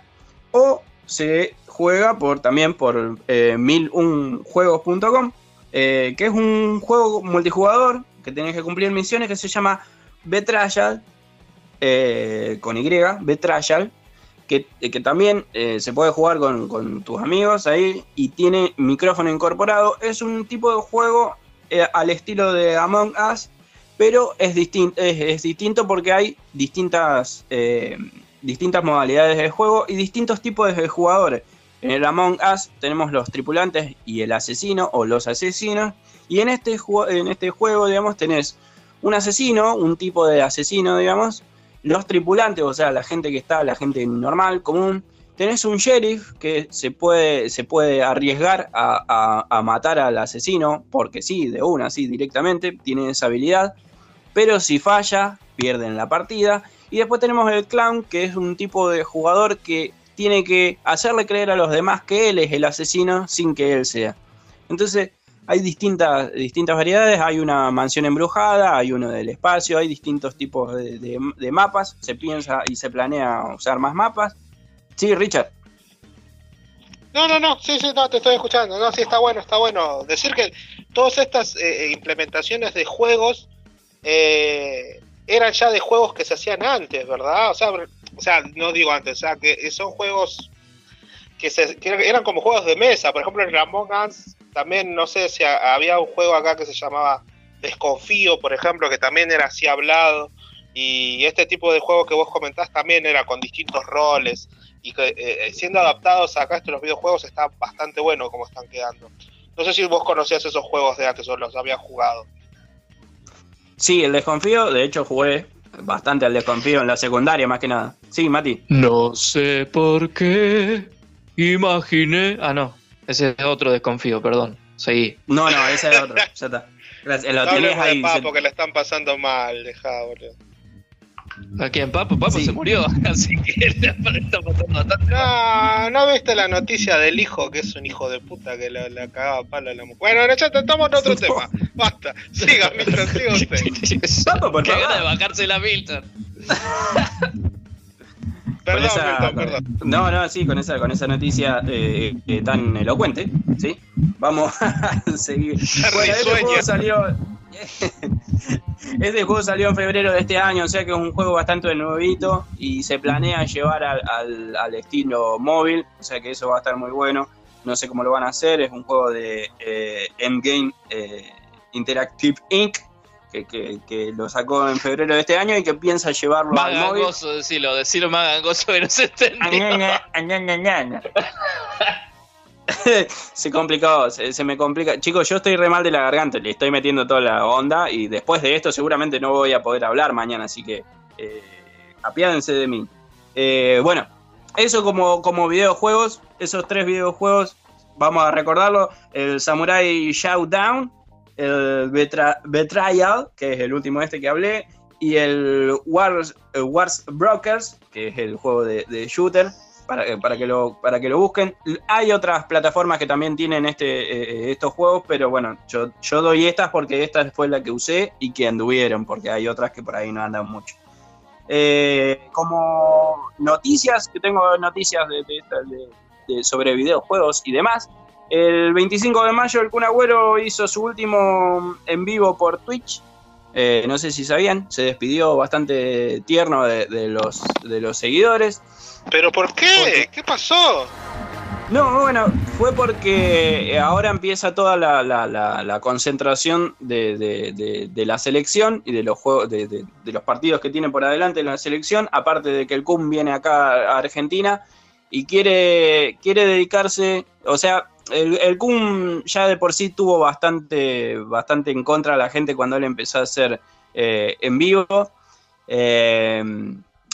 o se juega por también por eh, 1001juegos.com, eh, que es un juego multijugador que tenés que cumplir misiones que se llama Betrayal, eh, con Y, Betrayal, que, que también eh, se puede jugar con, tus amigos ahí y tiene micrófono incorporado. Es un tipo de juego eh, al estilo de Among Us, pero es, es, distinto porque hay distintas eh, distintas modalidades de juego y distintos tipos de jugadores. En el Among Us tenemos los tripulantes y el asesino o los asesinos. Y en este, en este juego, digamos, tenés un asesino, un tipo de asesino, digamos, los tripulantes, o sea, la gente que está, la gente normal, común. Tenés un sheriff que se puede, se puede arriesgar a, a, a matar al asesino, porque sí, de una, sí, directamente, tiene esa habilidad. Pero si falla, pierden la partida. Y después tenemos el clown, que es un tipo de jugador que tiene que hacerle creer a los demás que él es el asesino sin que él sea. Entonces, hay distintas, distintas variedades. Hay una mansión embrujada, hay uno del espacio, hay distintos tipos de, de, mapas. Se piensa y se planea usar más mapas. Sí, Richard. No, no, no, sí, sí, no, te estoy escuchando. No, sí, está bueno, está bueno. Decir que todas estas eh, implementaciones de juegos eh, eran ya de juegos que se hacían antes, ¿verdad? O sea, o sea no digo antes, o sea, que son juegos que, se, eran como juegos de mesa. Por ejemplo, en Ramon Guns también, no sé si había un juego acá que se llamaba Desconfío, por ejemplo, que también era así hablado. Y este tipo de juego que vos comentás también era con distintos roles y que eh, siendo adaptados acá a estos videojuegos está bastante bueno como están quedando. No sé si vos conocías esos juegos de antes o los habías jugado. Sí, el desconfío, de hecho jugué bastante al desconfío en la secundaria más que nada. Sí, Mati. No sé por qué imaginé. Ah, no. Ese es otro desconfío, perdón. Seguí. No, no, ese es otro. Ya está. Gracias. Lo No tenés de ahí. Papo, que le están pasando mal, dejá, boludo. ¿A quién? Papo, Papo se murió. Así que le está pasando bastante. No, ¿no viste la noticia del hijo, que es un hijo de puta que le, le cagaba palo a la mujer? Bueno, ya estamos en otro tema. Basta. Siga, Milton, siga usted. Papo, por favor. gana de bajarse la Milton. Perdón, esa- perdón. No, no, sí, con esa, con esa noticia eh, eh, tan elocuente, ¿sí? Vamos a seguir. Bueno, este juego salió. Este juego salió en febrero de este año, o sea que es un juego bastante nuevito y se planea llevar al, al- al estilo móvil, o sea que eso va a estar muy bueno. No sé cómo lo van a hacer, es un juego de eh, M-Game eh, Interactive Inc. Que, que- que lo sacó en febrero de este año y que piensa llevarlo Más al móvil. gangoso, decirlo, decirlo más gangoso que no se entendió. se complicó, se, se me complica. Chicos, yo estoy re mal de la garganta, le estoy metiendo toda la onda y después de esto seguramente no voy a poder hablar mañana, así que eh, apiádense de mí. Eh, bueno, eso como, como videojuegos, esos tres videojuegos, vamos a recordarlo, el Samurai Showdown, el Betra- Betrayal, que es el último este que hablé, y el Wars, eh, Wars Brokers, que es el juego de, shooter, para, eh, para, que lo, para que lo busquen. Hay otras plataformas que también tienen este, eh, estos juegos, pero bueno, yo, yo doy estas porque esta fue la que usé y que anduvieron, porque hay otras que por ahí no andan mucho. Eh, como noticias, que tengo noticias de- de- sobre videojuegos y demás. El 25 de mayo el Kun Agüero hizo su último en vivo por Twitch. Eh, no sé si sabían, se despidió bastante tierno de, de los, de los seguidores. ¿Pero por qué? ¿Qué pasó? No, bueno, fue porque ahora empieza toda la, la- la- la concentración de, de- de- de la selección y de los juegos, de, de- de los partidos que tiene por adelante la selección, aparte de que el CUM viene acá a Argentina y quiere, quiere dedicarse, o sea, el, el CUM ya de por sí tuvo bastante, bastante en contra a la gente cuando él empezó a hacer eh, en vivo. Eh,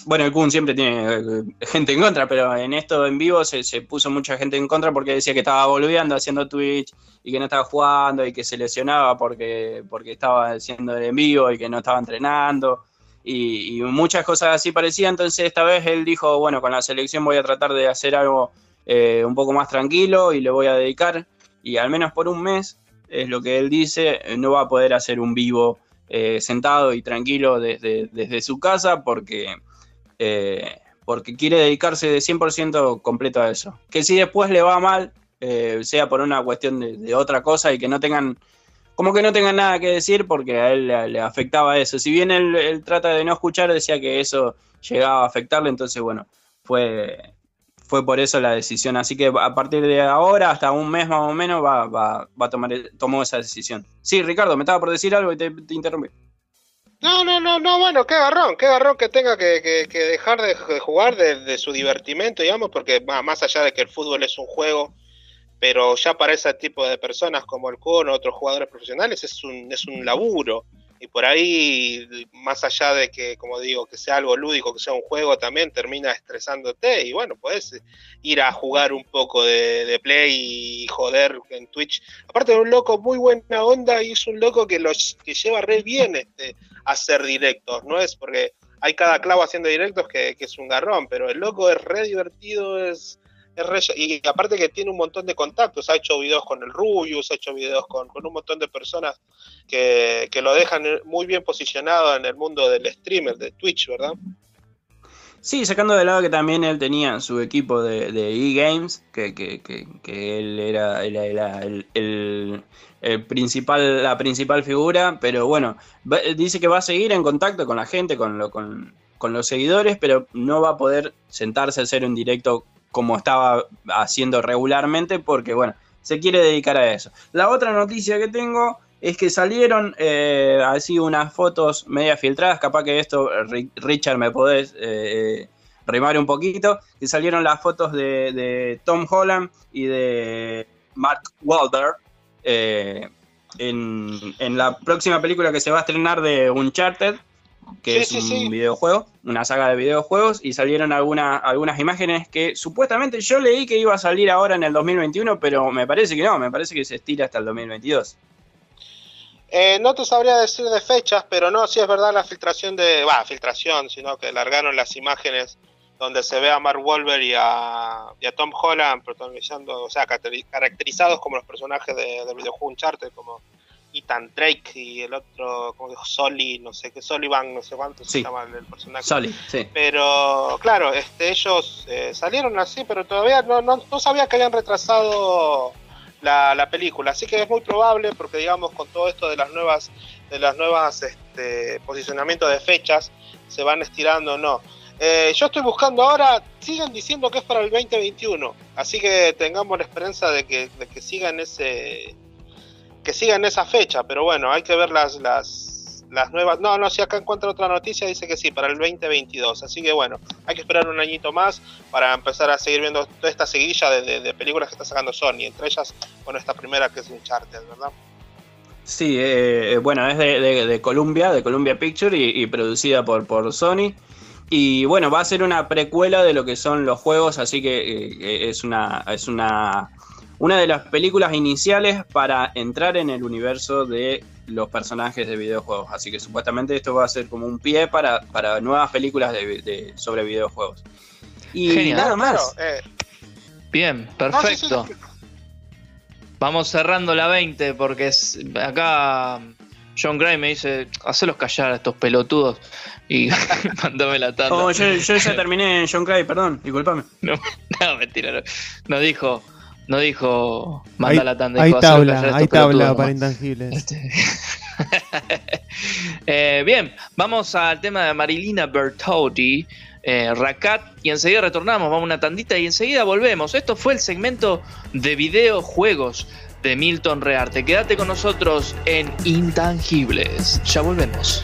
bueno, el Kun siempre tiene eh, gente en contra, pero en esto en vivo se, se puso mucha gente en contra porque decía que estaba boludeando haciendo Twitch y que no estaba jugando y que se lesionaba porque, porque estaba haciendo el en vivo y que no estaba entrenando y, y muchas cosas así parecían. Entonces esta vez él dijo, bueno, con la selección voy a tratar de hacer algo eh, un poco más tranquilo y le voy a dedicar y al menos por un mes, es lo que él dice, eh, no va a poder hacer un vivo eh, sentado y tranquilo desde, desde su casa porque eh, porque quiere dedicarse de 100% completo a eso. Que si después le va mal, sea por una cuestión de, otra cosa y que no tengan, como que no tengan nada que decir porque a él le, le afectaba eso. Si bien él, él trata de no escuchar, decía que eso llegaba a afectarle, entonces bueno, fue, fue por eso la decisión. Así que a partir de ahora, hasta un mes más o menos, va, va, va a tomar, tomó esa decisión. Sí, Ricardo, me estaba por decir algo y te, te interrumpí. No, no, no, no, bueno, qué garrón, qué garrón que tenga que, que- que dejar de, jugar de, su divertimento, digamos, porque más allá de que el fútbol es un juego, pero ya para ese tipo de personas como el Kun o otros jugadores profesionales es un, es un laburo. Y por ahí, más allá de que, como digo, que sea algo lúdico, que sea un juego, también termina estresándote. Y bueno, puedes ir a jugar un poco de, de play y joder en Twitch. Aparte de un loco muy buena onda y es un loco que, lo, que lleva re bien este, hacer directos. No es porque hay cada clavo haciendo directos que, que es un garrón, pero el loco es re divertido, es, y aparte que tiene un montón de contactos, ha hecho videos con el Rubius, ha hecho videos con, con un montón de personas que, que lo dejan muy bien posicionado en el mundo del streamer, de Twitch, ¿verdad? Sí, sacando de lado que también él tenía su equipo de, E-Games, que, que, que, él era, el, el- principal, la principal figura, pero bueno, dice que va a seguir en contacto con la gente, con, lo, con, con los seguidores, pero no va a poder sentarse a hacer un directo como estaba haciendo regularmente, porque bueno, se quiere dedicar a eso. La otra noticia que tengo es que salieron eh, así unas fotos media filtradas, capaz que esto, Richard, me podés eh, rimar un poquito, que salieron las fotos de, Tom Holland y de Mark Wahlberg eh, en, en, la próxima película que se va a estrenar de Uncharted, que es un videojuego, una saga de videojuegos, y salieron algunas algunas imágenes que supuestamente yo leí que iba a salir ahora en el 2021, pero me parece que no, me parece que se estira hasta el 2022. Eh, no te sabría decir de fechas, pero no, sí es verdad la filtración de. Va, filtración, sino que largaron las imágenes donde se ve a Mark Wahlberg y a, Tom Holland protagonizando, o sea, caracterizados como los personajes de, del videojuego Uncharted, como Ethan Drake y el otro, como dijo, Soli, no sé qué, Sullivan, no sé cuánto se llama el personaje. Soli, sí. Pero, claro, este, ellos eh, salieron así, pero todavía no, no, no sabía que habían retrasado la, la, película. Así que es muy probable, porque digamos, con todo esto de las nuevas, de las nuevas este, posicionamientos de fechas, se van estirando o no. Eh, yo estoy buscando ahora, siguen diciendo que es para el 2021, así que tengamos la esperanza de que, de que sigan ese que sigan esa fecha, pero bueno, hay que ver las, las, las nuevas. No, no, si acá encuentro otra noticia, dice que sí, para el 2022. Así que bueno, hay que esperar un añito más para empezar a seguir viendo toda esta seguidilla de, películas que está sacando Sony, entre ellas, bueno, esta primera que es Uncharted, ¿verdad? Sí, eh, eh, bueno, es de, de, Columbia, de Columbia Picture y, producida por, por Sony. Y bueno, va a ser una precuela de lo que son los juegos, así que eh, es una, es una una de las películas iniciales para entrar en el universo de los personajes de videojuegos. Así que supuestamente esto va a ser como un pie para, para nuevas películas de, sobre videojuegos. Y nada más. Eh. Bien, perfecto. Vamos cerrando la 20 porque es, acá John Gray me dice, hacelos callar a estos pelotudos y mandame la tanda. Oh, yo, ya terminé John Gray, perdón, discúlpame. No, no mentira, no. no dijo, no dijo manda la tanda. Hay tabla, hay tabla para intangibles. Este. Eh, bien, vamos al tema de Marilina Bertotti, eh, Racat, y enseguida retornamos, vamos a una tandita y enseguida volvemos. Esto fue el segmento de videojuegos de Milton Rearte. Quédate con nosotros en Intangibles. Ya volvemos.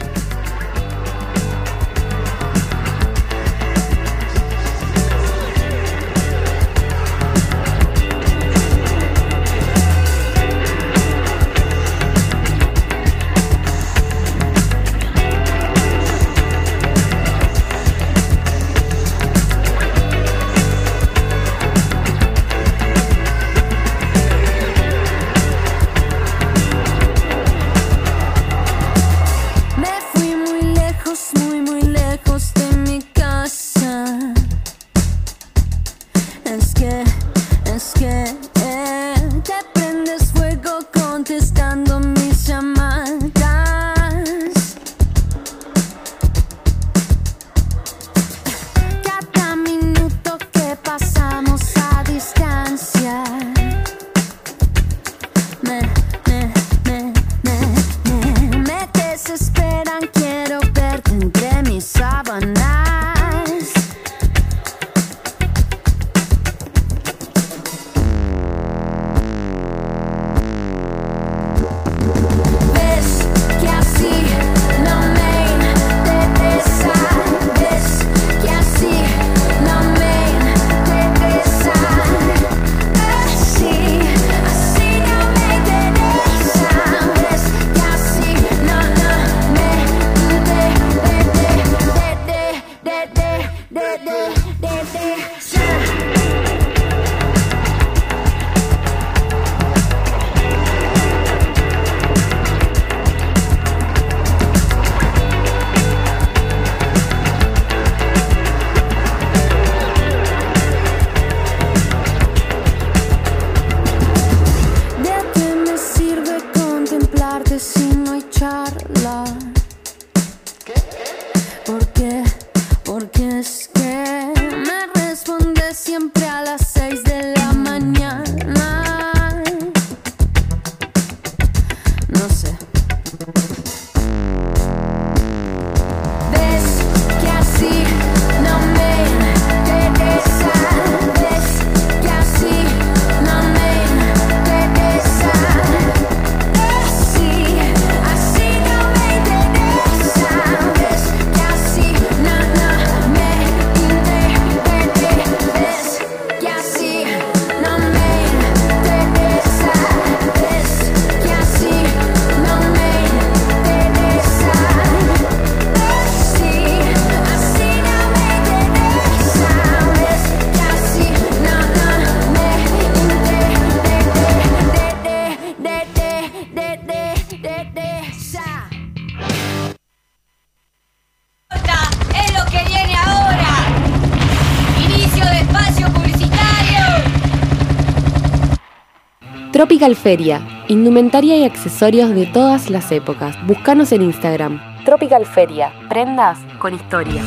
Tropical Feria, indumentaria y accesorios de todas las épocas. Búscanos en Instagram. Tropical Feria, prendas con historia.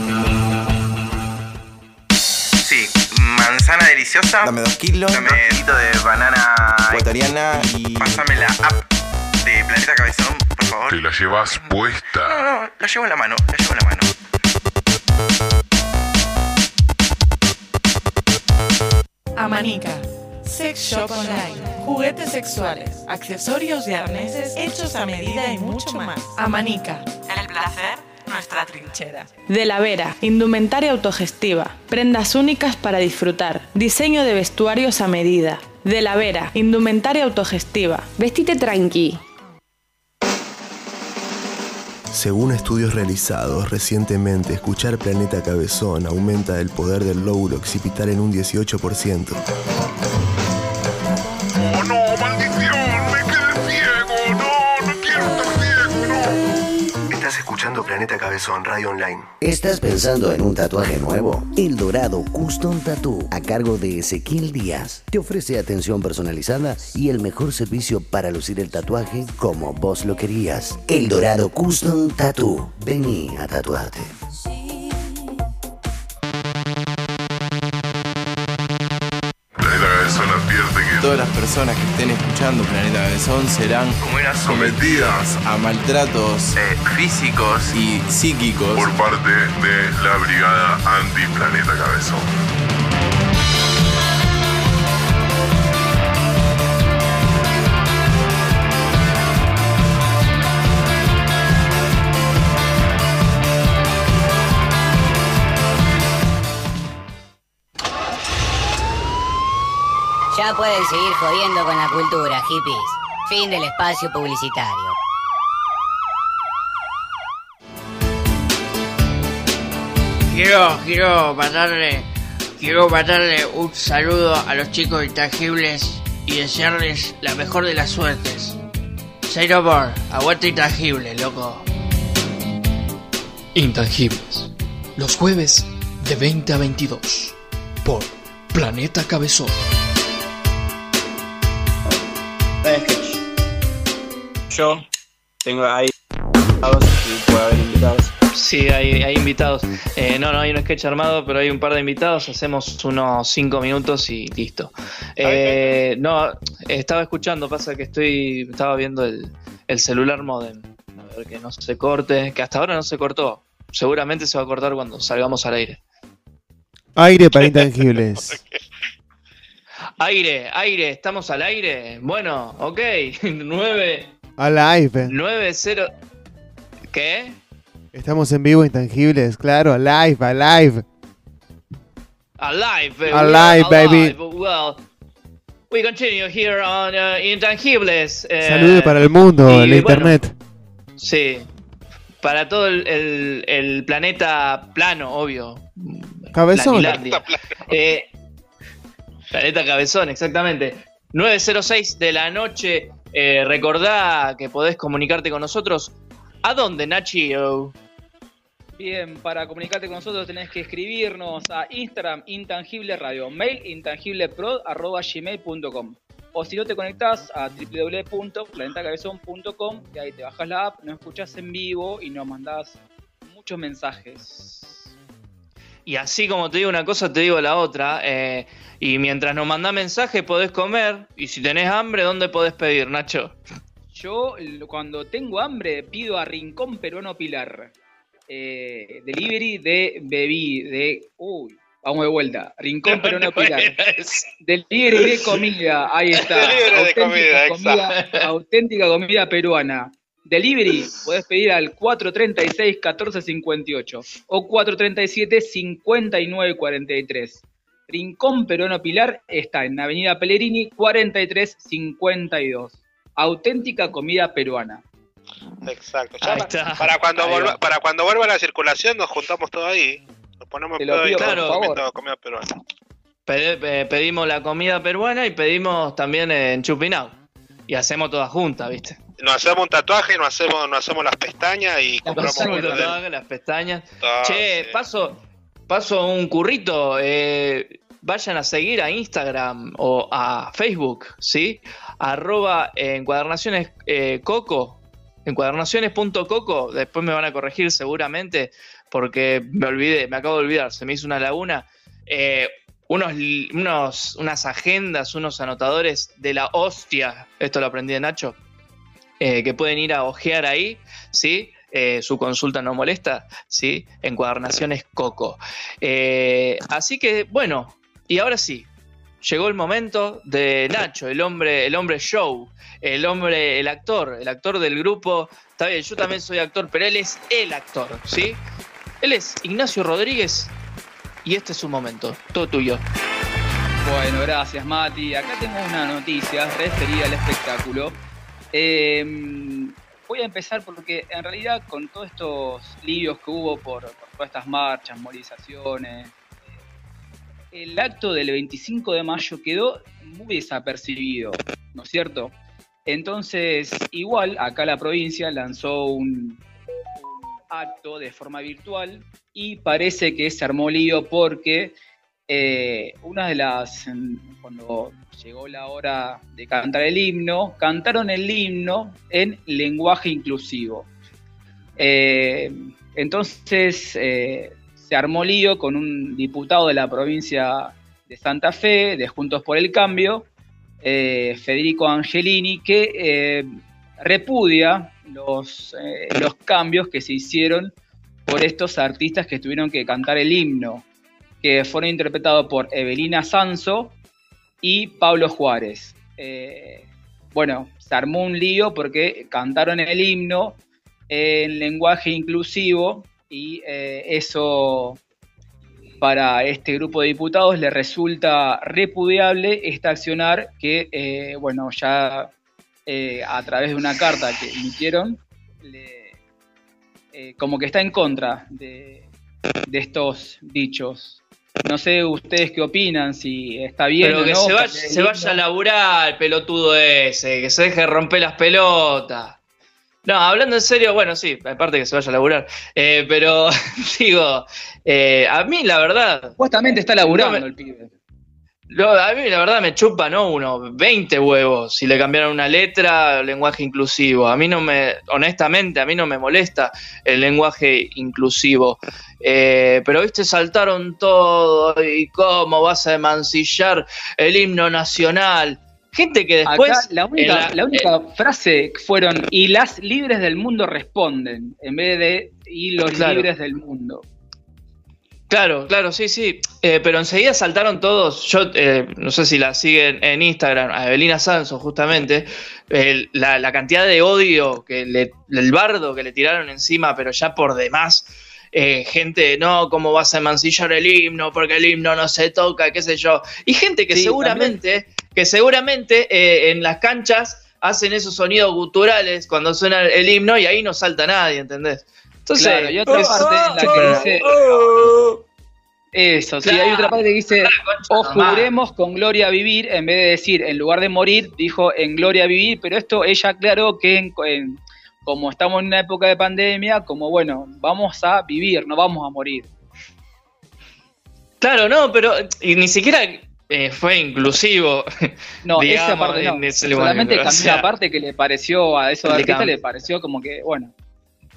Sí, manzana deliciosa. Dame dos kilos. Dame un kilito de banana ecuatoriana y. Pásame la app de Planeta Cabezón, por favor. Te la llevas puesta. No, no, la llevo en la mano, la llevo en la mano. Amanica. Sex Shop Online. Juguetes sexuales, accesorios y arneses hechos a medida y mucho más. Amanica. El placer, nuestra trinchera. De la Vera. Indumentaria autogestiva. Prendas únicas para disfrutar. Diseño de vestuarios a medida. De la Vera. Indumentaria autogestiva. Vestite tranqui. Según estudios realizados recientemente, escuchar Planeta Cabezón aumenta el poder del lóbulo occipital en un 18%. Cabezón Radio Online. ¿Estás pensando en un tatuaje nuevo? El Dorado Custom Tattoo, a cargo de Ezequiel Díaz, te ofrece atención personalizada y el mejor servicio para lucir el tatuaje como vos lo querías. El Dorado Custom Tattoo. Vení a tatuarte. Todas las personas que estén escuchando Planeta Cabezón serán sometidas a maltratos físicos y psíquicos por parte de la Brigada Anti-Planeta Cabezón. Ya pueden seguir jodiendo con la cultura, hippies. Fin del espacio publicitario. Quiero, quiero mandarle, quiero mandarle un saludo a los chicos intangibles y desearles la mejor de las suertes. Say no more, aguante intangible, loco. Intangibles. Los jueves de 20 a 22. Por Planeta Cabezón. Yo tengo ahí invitados y puede haber invitados. Sí, hay, hay invitados. Eh, no, no hay un sketch armado, pero hay un par de invitados. Hacemos unos 5 minutos y listo. Eh, no, estaba escuchando, pasa que estoy estaba viendo el, el celular modem. A ver que no se corte, que hasta ahora no se cortó. Seguramente se va a cortar cuando salgamos al aire. Aire para intangibles. Aire, aire, estamos al aire. Bueno, ok. 9, A live. 9, 0. ¿Qué? Estamos en vivo, intangibles, claro, a live, a live. Alive, baby. Alive, baby. Well, we continue here on uh, Intangibles. eh, Saludos para el mundo, y, bueno, internet. Sí. Para todo el, el- el planeta plano, obvio. Cabezón. Planilandia. Eh, planeta Cabezón, exactamente. 9.06 de la noche. Eh, recordá que podés comunicarte con nosotros. ¿A dónde, Nachi? Bien, para comunicarte con nosotros tenés que escribirnos a Instagram Intangible Radio, mail intangibleprod.gmail.com o si no te conectás a www.planetacabezón.com y ahí te bajas la app, nos escuchás en vivo y nos mandás muchos mensajes. Y así como te digo una cosa, te digo la otra. eh, y mientras nos mandás mensaje, podés comer. Y si tenés hambre, ¿dónde podés pedir, Nacho? Yo cuando tengo hambre pido a Rincón Peruano Pilar. Eh, delivery de bebí, de... Uy, vamos de vuelta. Rincón Peruano Pilar. Delivery de comida, ahí está. Delivery de comida, comida auténtica comida peruana. Delivery, podés pedir al 436-1458 o 437-5943. Rincón Peruano Pilar está en Avenida Pellegrini 4352. Auténtica comida peruana. Exacto. Ya Ahí pa- está. para, cuando Ahí vuelva, va. para cuando vuelva la circulación nos juntamos todos ahí. Nos ponemos comemos favor. toda comida peruana. Eh, pedimos la comida peruana y pedimos también en Chupinau. Y hacemos todas juntas, ¿viste? Nos hacemos un tatuaje y nos hacemos, nos hacemos las pestañas y compramos de- tatuaje, las pestañas. Ah, che, paso, paso un currito. eh, vayan a seguir a Instagram o a Facebook, ¿sí? arroba encuadernaciones eh, coco, encuadernaciones.coco, después me van a corregir seguramente porque me olvidé, me acabo de olvidar, se me hizo una laguna. Eh, unos, unos, unas agendas, unos anotadores de la hostia, esto lo aprendí de Nacho, eh, que pueden ir a ojear ahí, ¿sí? Eh, su consulta no molesta, ¿sí? Encuadernaciones Coco. Eh, así que, bueno, y ahora sí, llegó el momento de Nacho, el hombre, el hombre show, el hombre, el actor, el actor del grupo. Está bien, yo también soy actor, pero él es el actor, ¿sí? Él es Ignacio Rodríguez y este es su momento, todo tuyo. Bueno, gracias Mati. Acá tengo una noticia referida al espectáculo. Eh, voy a empezar porque en realidad con todos estos líos que hubo por, por todas estas marchas, movilizaciones, eh, el acto del 25 de mayo quedó muy desapercibido, ¿no es cierto? Entonces, igual, acá la provincia lanzó un, un acto de forma virtual y parece que se armó lío porque eh, una de las, cuando llegó la hora de cantar el himno, cantaron el himno en lenguaje inclusivo. Eh, entonces eh, se armó lío con un diputado de la provincia de Santa Fe, de Juntos por el Cambio, Federico Angelini, que repudia los cambios que se hicieron por estos artistas que tuvieron que cantar el himno que fueron interpretados por Evelina Sanso y Pablo Juárez. Eh, bueno, se armó un lío porque cantaron el himno en lenguaje inclusivo y eh, eso para este grupo de diputados le resulta repudiable este accionar que, eh, bueno, ya a través de una carta que emitieron, le- como que está en contra de estos dichos. No sé ustedes qué opinan, si está bien Pero o que no, se, vaya, se vaya a laburar el pelotudo ese, que se deje de romper las pelotas. No, hablando en serio, bueno, sí, aparte que se vaya a laburar. Eh, pero digo, eh, a mí la verdad. Supuestamente está laburando no me- el pibe. Lo- a mí la verdad me chupa, ¿no? Uno, 20 huevos si le cambiaron una letra, lenguaje inclusivo. A mí no me, honestamente, a mí no me molesta el lenguaje inclusivo. Eh, pero, viste, saltaron todo y cómo vas a emancillar el himno nacional. Gente que después... Acá la única, la única frase fueron y las libres del mundo responden, en vez de y los Claro. libres del mundo. Claro, claro, sí, sí. Eh, pero enseguida saltaron todos. Yo eh, no sé si la siguen en Instagram, a Evelina Sanso, justamente. la, la cantidad de odio, que le, el bardo que le tiraron encima, pero ya por demás. eh, gente, no, ¿cómo vas a emancillar el himno? Porque el himno no se toca, qué sé yo. Y gente que Sí, seguramente, que seguramente eh, en las canchas hacen esos sonidos guturales cuando suena el himno y ahí no salta nadie, ¿entendés? Entonces, claro, y otra es- parte en la que dice. Eso, sí, hay otra parte que dice, o juremos con gloria a vivir, en vez de decir, en lugar de morir, dijo en gloria a vivir, pero esto ella aclaró que en- en- como estamos en una época de pandemia, como bueno, vamos a vivir, no vamos a morir. Claro, no, pero y ni siquiera eh, fue inclusivo. No, digamos, esa parte no. Solamente o cambió sea, la parte que le pareció a esos le artistas, cam- le pareció como que, bueno,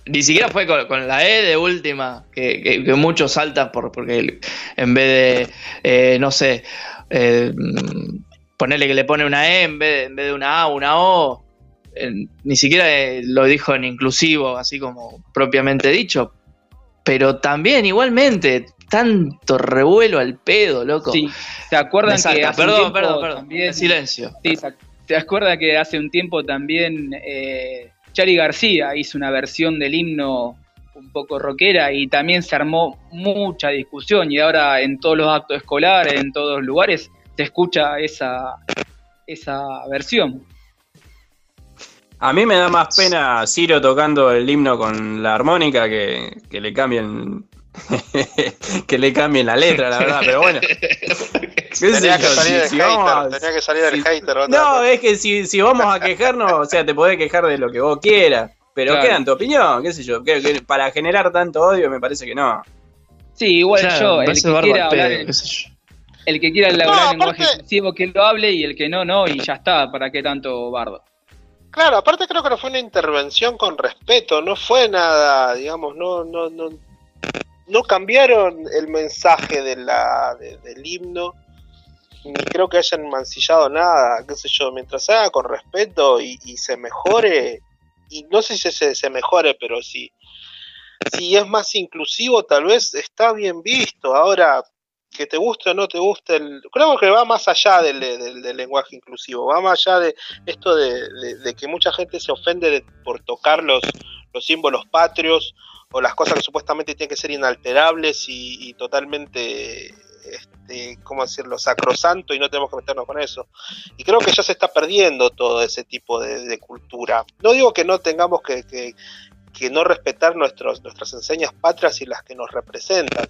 Ni siquiera fue con, con la E de última, que, que- que muchos saltan por, porque en vez de, eh, no sé, eh, ponerle que le pone una E en vez de, en vez de una A, una O, eh, ni siquiera eh, lo dijo en inclusivo, así como propiamente dicho. Pero también, igualmente, tanto revuelo al pedo, loco. Sí, ¿se acuerdan que hace un Perdón, tiempo perdón, perdón. también- Silencio. Sí, ¿se ¿se acuerdan que hace un tiempo también eh, Charly García hizo una versión del himno un poco rockera y también se armó mucha discusión y ahora en todos los actos escolares, en todos los lugares, se escucha esa, esa versión. A mí me da más pena Ciro tocando el himno con la armónica que, que le cambien que le cambien la letra, la verdad, pero bueno. ¿Qué sé Tenía que salir Si- del si hater, vamos a- tenía que salir del hater. otra No, vez. es que si, si vamos a quejarnos, o sea, te podés quejar de lo que vos quieras, pero Claro. queda en tu opinión, qué sé yo, que- que para generar tanto odio me parece que no. Sí, igual yo, el que quiera hablar. El que quiera No, en lenguaje inclusivo que lo hable y el que no, no, y ya está. ¿Para qué tanto bardo? Claro, aparte creo que no fue una intervención con respeto, no fue nada, digamos, no, no, no, no cambiaron el mensaje de la, de- del himno, ni creo que hayan mancillado nada, qué sé yo, mientras haga con respeto y, se mejore, y no sé si se, se mejore, pero si, si es más inclusivo, tal vez está bien visto. Ahora, que te guste o no te guste, el, creo que va más allá del, lenguaje inclusivo, va más allá de esto de, de- de que mucha gente se ofende de- por tocar los, los símbolos patrios o las cosas que supuestamente tienen que ser inalterables y, totalmente, este, ¿cómo decirlo?, sacrosanto y no tenemos que meternos con eso. Y creo que ya se está perdiendo todo ese tipo de, cultura. No digo que no tengamos que, no respetar nuestros, nuestras enseñas patrias y las que nos representan,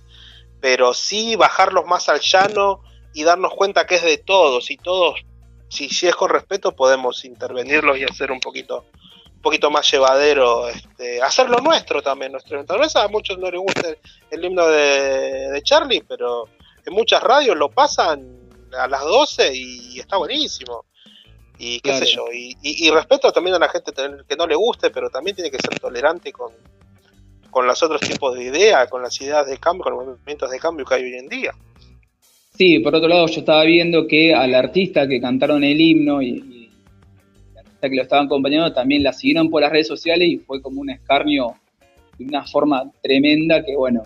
pero sí bajarlos más al llano y darnos cuenta que es de todos y todos, si es con respeto, podemos intervenirlos y hacer un poquito un poquito más llevadero, este, hacerlo nuestro también, nuestro tal vez a muchos no les guste el himno de, de Charlie, pero en muchas radios lo pasan a las 12 y está buenísimo. Y qué sé yo, y, y- y respeto también a la gente que no le guste, pero también tiene que ser tolerante con, con los otros tipos de ideas, con las ideas de cambio, con los movimientos de cambio que hay hoy en día. Sí, por otro lado, yo estaba viendo que al artista que cantaron el himno y, que lo estaban acompañando también la siguieron por las redes sociales y fue como un escarnio de una forma tremenda que, bueno,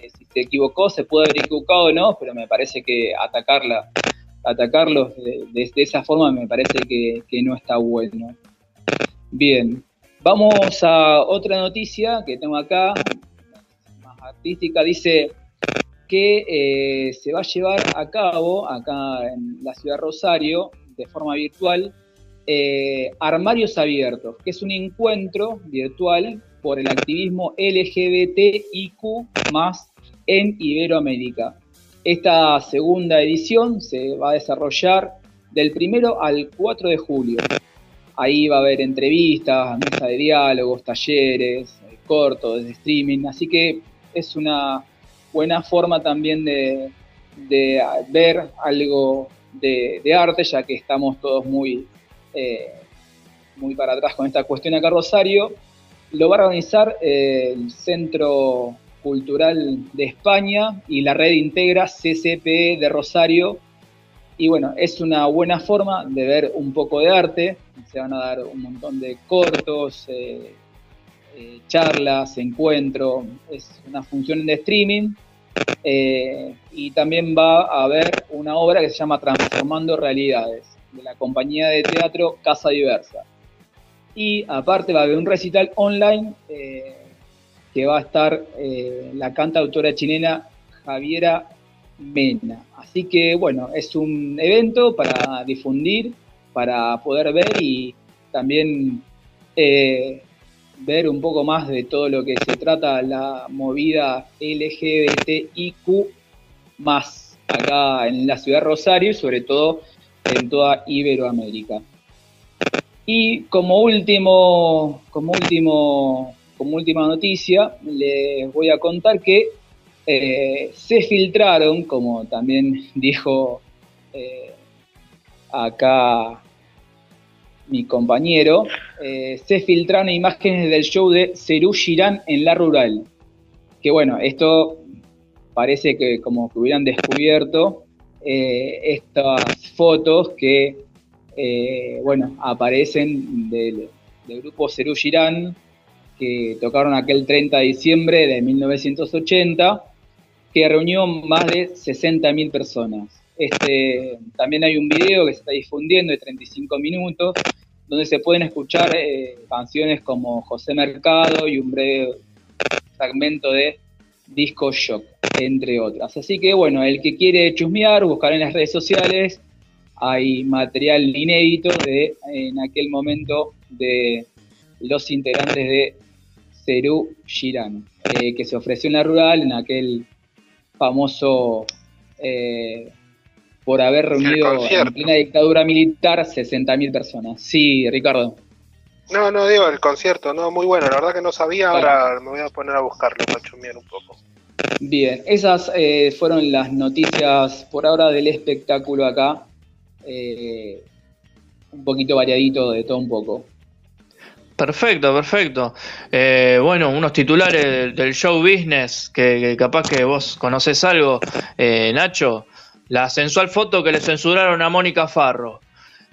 eh, si se equivocó, se puede haber equivocado o no, pero me parece que atacarla, atacarlos de, esa forma me parece que, que no está bueno. Bien, vamos a otra noticia que tengo acá, más artística, dice que eh, se va a llevar a cabo acá en la ciudad de Rosario, de forma virtual, eh, Armarios Abiertos, que es un encuentro virtual por el activismo LGBTIQ en Iberoamérica. Esta segunda edición se va a desarrollar del primero al 4 de julio. Ahí va a haber entrevistas, mesa de diálogos, talleres, eh, cortos, streaming, así que es una buena forma también de, ver algo de arte, ya que estamos todos muy, eh, muy para atrás con esta cuestión acá Rosario. Lo va a organizar eh, el Centro Cultural de España y la red integra CCPE de Rosario. Y bueno, es una buena forma de ver un poco de arte. Se van a dar un montón de cortos, eh, charlas, encuentros. Es una función de streaming. Y también va a haber una obra que se llama Transformando Realidades, de la compañía de teatro Casa Diversa. Y aparte va a haber un recital online eh, que va a estar eh, la cantautora chilena Javiera Mena. Así que bueno, es un evento para difundir, para poder ver y también eh, ver un poco más de todo lo que se trata la movida LGBTIQ más acá en la ciudad de Rosario y sobre todo en toda Iberoamérica. Y como último, como último, como última noticia, les voy a contar que eh, se filtraron, como también dijo eh, acá mi compañero, eh, se filtraron imágenes del show de Cerú Girán en la rural. Que bueno, esto parece que como que hubieran descubierto eh, estas fotos que, eh, bueno, aparecen del, grupo Cerú Girán, que tocaron aquel 30 de diciembre de 1980, que reunió más de 60.000 personas. Este, también hay un video que se está difundiendo de 35 minutos, donde se pueden escuchar eh, canciones como José Mercado y un breve fragmento de Disco Shock, entre otras. Así que bueno, el que quiere chusmear, buscar en las redes sociales, hay material inédito de en aquel momento de los integrantes de Cerú Girán, eh, que se ofreció en la rural en aquel famoso eh, por haber reunido en plena dictadura militar 60.000 personas. Sí, Ricardo. No, no, digo, el concierto, no, muy bueno, la verdad que no sabía, ahora me voy a poner a buscarlo para chumear un poco. Bien, esas eh, fueron las noticias por ahora del espectáculo acá. Eh, un poquito variadito de todo un poco. Perfecto, perfecto. Eh, bueno, unos titulares del, del show business, que, que capaz que vos conocés algo, eh, Nacho. La sensual foto que le censuraron a Mónica Farro.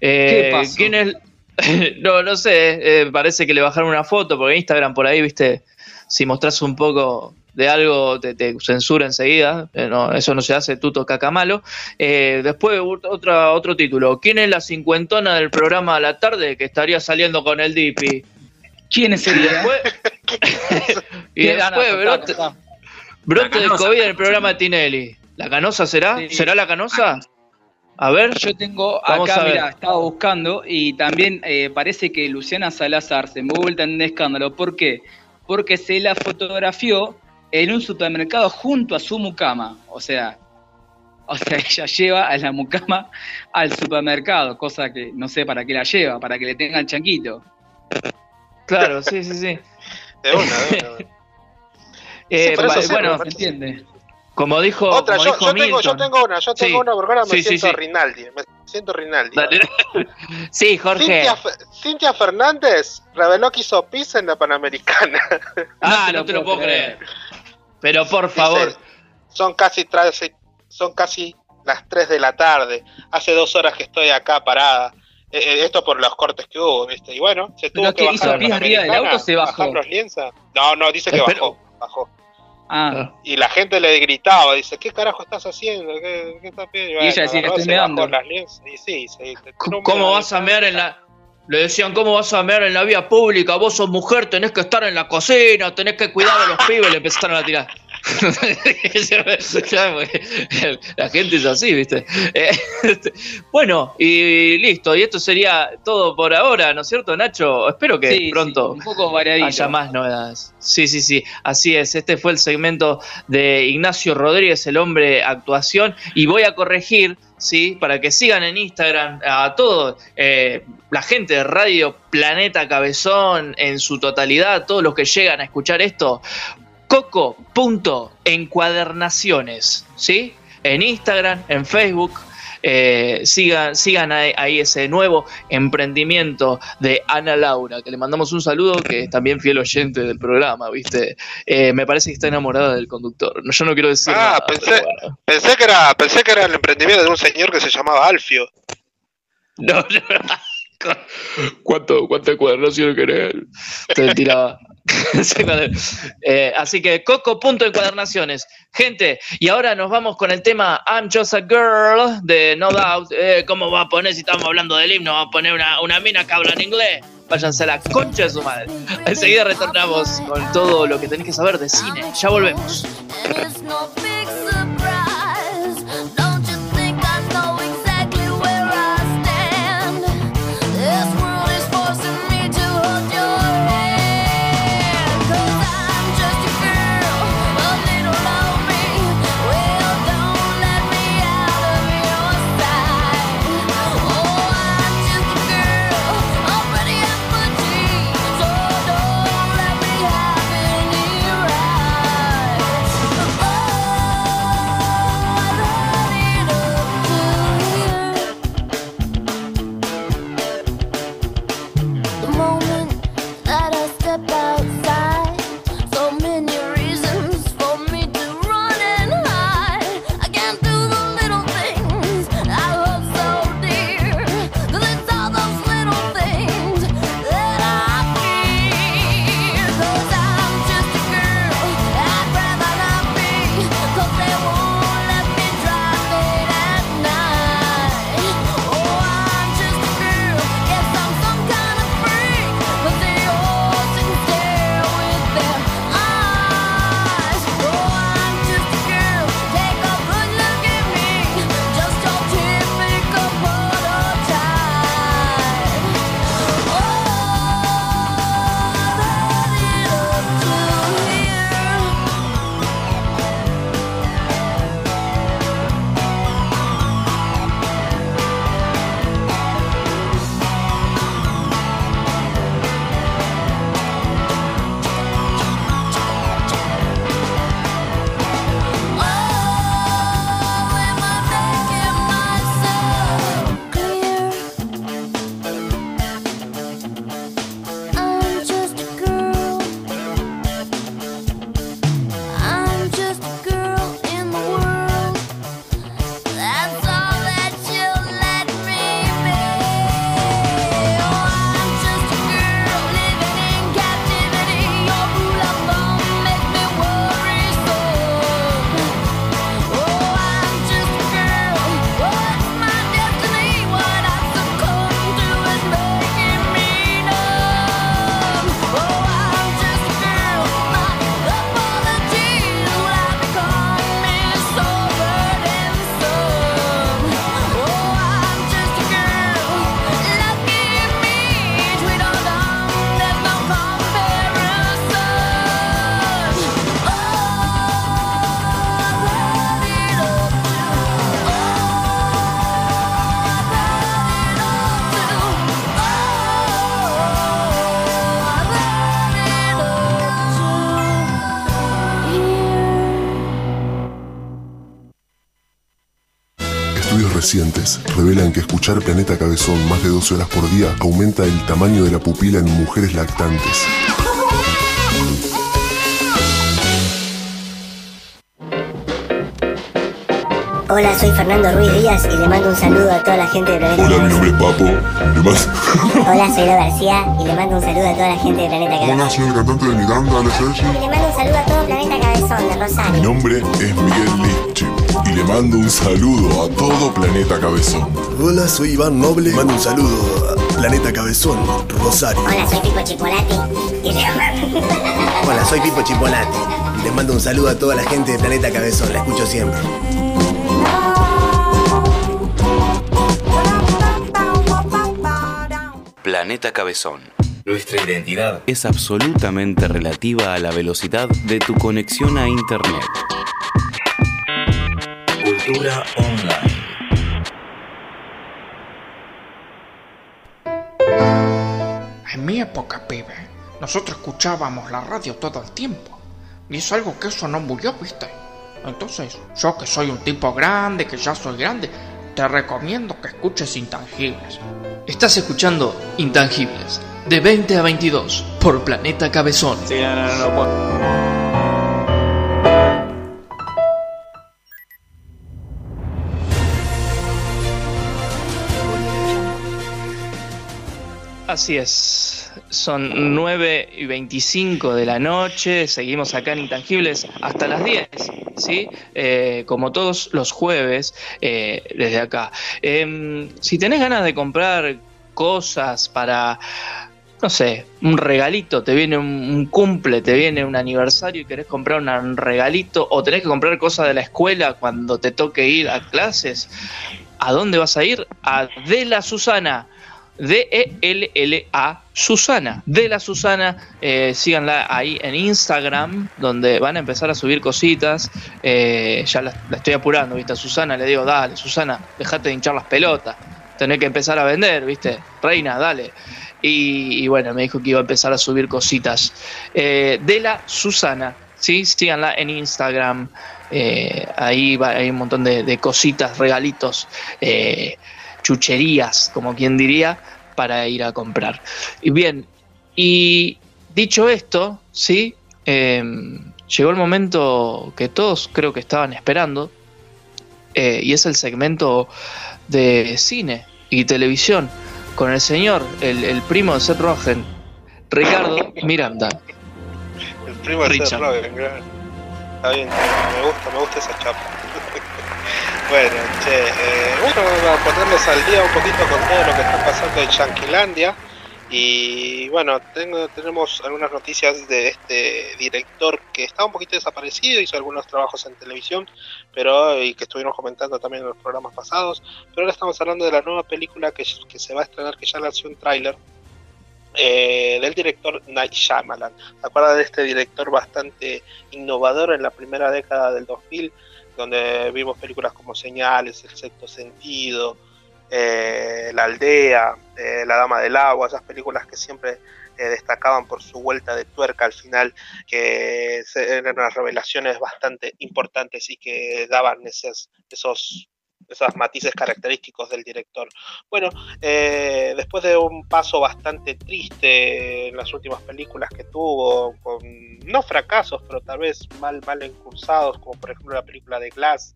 Eh, ¿Qué pasó? ¿Quién es? no, no sé, eh, parece que le bajaron una foto, porque Instagram por ahí, viste, si mostrás un poco de algo te, te censura enseguida, Eh, no, eso no se hace, tuto caca malo. Eh, después otra, otro título, ¿quién es la cincuentona del programa a la tarde que estaría saliendo con el Dipi? ¿Quién sería? después, y después brote, de. COVID en el programa de Tinelli. ¿La canosa será? Sí. ¿Será la canosa? A ver, Yo tengo Vamos acá, mira, estaba buscando y también eh, parece que Luciana Salazar se envuelta en un escándalo. ¿Por qué? Porque se la fotografió en un supermercado junto a su mucama. O sea, o sea, ella lleva a la mucama al supermercado, cosa que no sé para qué la lleva, para que le tengan chanquito. claro, sí, sí, sí. De una, de una. Eh, bueno, ¿Se entiende? Como dijo, Otra, como yo, dijo yo tengo, yo tengo una, yo tengo Sí. una porque ahora me Sí, siento sí. Rinaldi. Me siento Rinaldi. Sí, Jorge. Cintia, Fe- Cintia Fernández reveló que hizo pizza en la Panamericana. Ah, no te lo puedo creer. Pero por favor. Dice, son casi tra- son casi las 3 de la tarde. Hace dos horas que estoy acá parada. Eh, eh, esto por los cortes que hubo, ¿viste? Y bueno, se tuvo ¿Pero que qué, bajar hizo arriba del auto o se bajó? los. No, no, dice que Espero- bajó, bajó. Ah, Y la gente le gritaba, dice, ¿qué carajo estás haciendo? ¿Qué, qué estás pidiendo? Y ella decía, agarró, "Estoy meando". Y sí, sí. ¿Cómo vas a mear en la.? Le decían, ¿cómo vas a mear en la vía pública? Vos sos mujer, tenés que estar en la cocina, tenés que cuidar a los pibes, le empezaron a tirar. La gente es así, ¿viste? Este, bueno, y listo, y esto sería todo por ahora, ¿no es cierto, Nacho? Espero que sí, sí, pronto un poco variadito. haya más novedades. Sí, sí, sí, así es. Este fue el segmento de Ignacio Rodríguez, el hombre actuación, y voy a corregir, sí, para que sigan en Instagram a todos eh, la gente de Radio Planeta Cabezón en su totalidad, todos los que llegan a escuchar esto. Coco.encuadernaciones, ¿sí? En Instagram, en Facebook. eh, sigan, sigan ahí, ahí ese nuevo emprendimiento de Ana Laura, que le mandamos un saludo, que es también fiel oyente del programa, ¿viste? Eh, me parece que está enamorada del conductor. No, Yo no quiero decir Ah, nada, pensé- bueno. Pensé que era, pensé que era el emprendimiento de un señor que se llamaba Alfio. No, no. ¿Cuánto, ¿Cuántas cuadernaciones querés? Te tiraba. Eh, así que coco.encuadernaciones. Gente, y ahora nos vamos con el tema I'm Just a Girl de No Doubt. Eh, ¿Cómo va a poner si estamos hablando del himno? ¿Va a poner una, una mina que habla en inglés? Váyanse a la concha de su madre. Enseguida retornamos con todo lo que tenés que saber de cine. Ya volvemos. Revelan que escuchar Planeta Cabezón más de 12 horas por día aumenta el tamaño de la pupila en mujeres lactantes. Hola, soy Fernando Ruiz Díaz y le mando un saludo a toda la gente de Planeta Hola, mi nombre es Papo. ¿Qué más? Hola, soy Lo García y le mando un saludo a toda la gente de Planeta Cabezón. Hola, soy el cantante de Miranda, Ale Sergi. Y le mando un saludo a todo Planeta Cabezón de Mi Rosario. nombre es Miguel Lichi y le mando un saludo a todo Planeta Cabezón. Hola, soy Iván Noble. Mando un saludo a Planeta Cabezón, Rosario. Hola, soy Pipo Chipolati Hola, soy Pipo Chipolate. Les mando un saludo a toda la gente de Planeta Cabezón. La escucho siempre. Planeta Cabezón. Nuestra identidad es absolutamente relativa a la velocidad de tu conexión a Internet. Nosotros escuchábamos la radio todo el tiempo. Y es algo que eso no murió, ¿viste? Entonces, yo que soy un tipo grande, que ya soy grande, te recomiendo que escuches Intangibles. Estás escuchando Intangibles, de 20 a 22, por Planeta Cabezón. Así es, son 9 y 25 de la noche, seguimos acá en Intangibles hasta las 10, ¿sí? Eh, como todos los jueves eh, desde acá. Em, si tenés ganas de comprar cosas para, no sé, un regalito, te viene un, un cumple, te viene un aniversario y querés comprar un regalito, o tenés que comprar cosas de la escuela cuando te toque ir a clases, ¿a dónde vas a ir? A De la Susana. D-E-L-L-A Susana. De la Susana, eh, síganla ahí en Instagram, donde van a empezar a subir cositas. Eh, ya la, estoy apurando, ¿viste? A Susana le digo, dale, Susana, dejate de hinchar las pelotas. Tenés que empezar a vender, ¿viste? Reina, dale. Y, bueno, me dijo que iba a empezar a subir cositas. Eh, de la Susana, ¿sí? Síganla en Instagram. Eh, ahí va, hay un montón de, cositas, regalitos. Chucherías, como quien diría, para ir a comprar. Y bien, y dicho esto, sí, Eh, llegó el momento que todos creo que estaban esperando, eh, y es el segmento de cine y televisión con el señor, el, el primo de Seth Rogen, Ricardo Miranda. El primo de Seth Richard. Rogen, gran. Está bien, me gusta, me gusta esa chapa. Bueno, che, eh, bueno, vamos a ponernos al día un poquito con todo lo que está pasando en Yanquilandia. Y bueno, tengo, tenemos algunas noticias de este director que está un poquito desaparecido, hizo algunos trabajos en televisión, pero y que estuvimos comentando también en los programas pasados. Pero ahora estamos hablando de la nueva película que, que se va a estrenar, que ya lanzó un tráiler, eh, del director Night Shyamalan. ¿Se acuerdan de este director bastante innovador en la primera década del 2000, donde vimos películas como Señales, El Sexto Sentido, eh, La Aldea, eh, La Dama del Agua, esas películas que siempre eh, destacaban por su vuelta de tuerca al final, que eran unas revelaciones bastante importantes y que daban esos esos matices característicos del director. Bueno, eh, después de un paso bastante triste en las últimas películas que tuvo, con no fracasos, pero tal vez mal, mal encursados, como por ejemplo la película de Glass,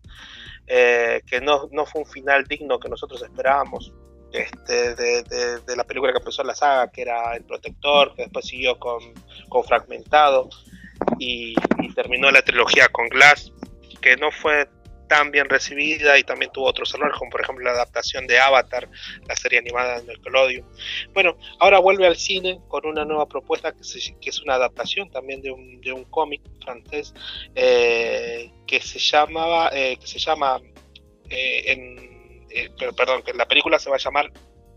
eh, que no, no fue un final digno que nosotros esperábamos. Este, de, la película que empezó la saga, que era El Protector, que después siguió con, con Fragmentado y, y terminó la trilogía con Glass, que no fue tan bien recibida y también tuvo otros errores, como por ejemplo la adaptación de Avatar, la serie animada de Nickelodeon. Bueno, ahora vuelve al cine con una nueva propuesta que, se- es una adaptación también de un, de un cómic francés eh, que se llamaba eh, que se llama eh, en, eh, perdón que la película se va a llamar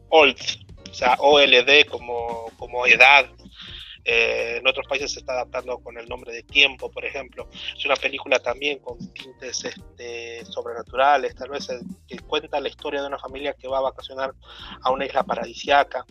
Old, o sea OLD como, como edad eh, en otros países se está adaptando con el nombre de Tiempo, por ejemplo. Es una película también con tintes este, sobrenaturales, tal vez eh, que cuenta la historia de una familia que va a vacacionar a una isla paradisiaca.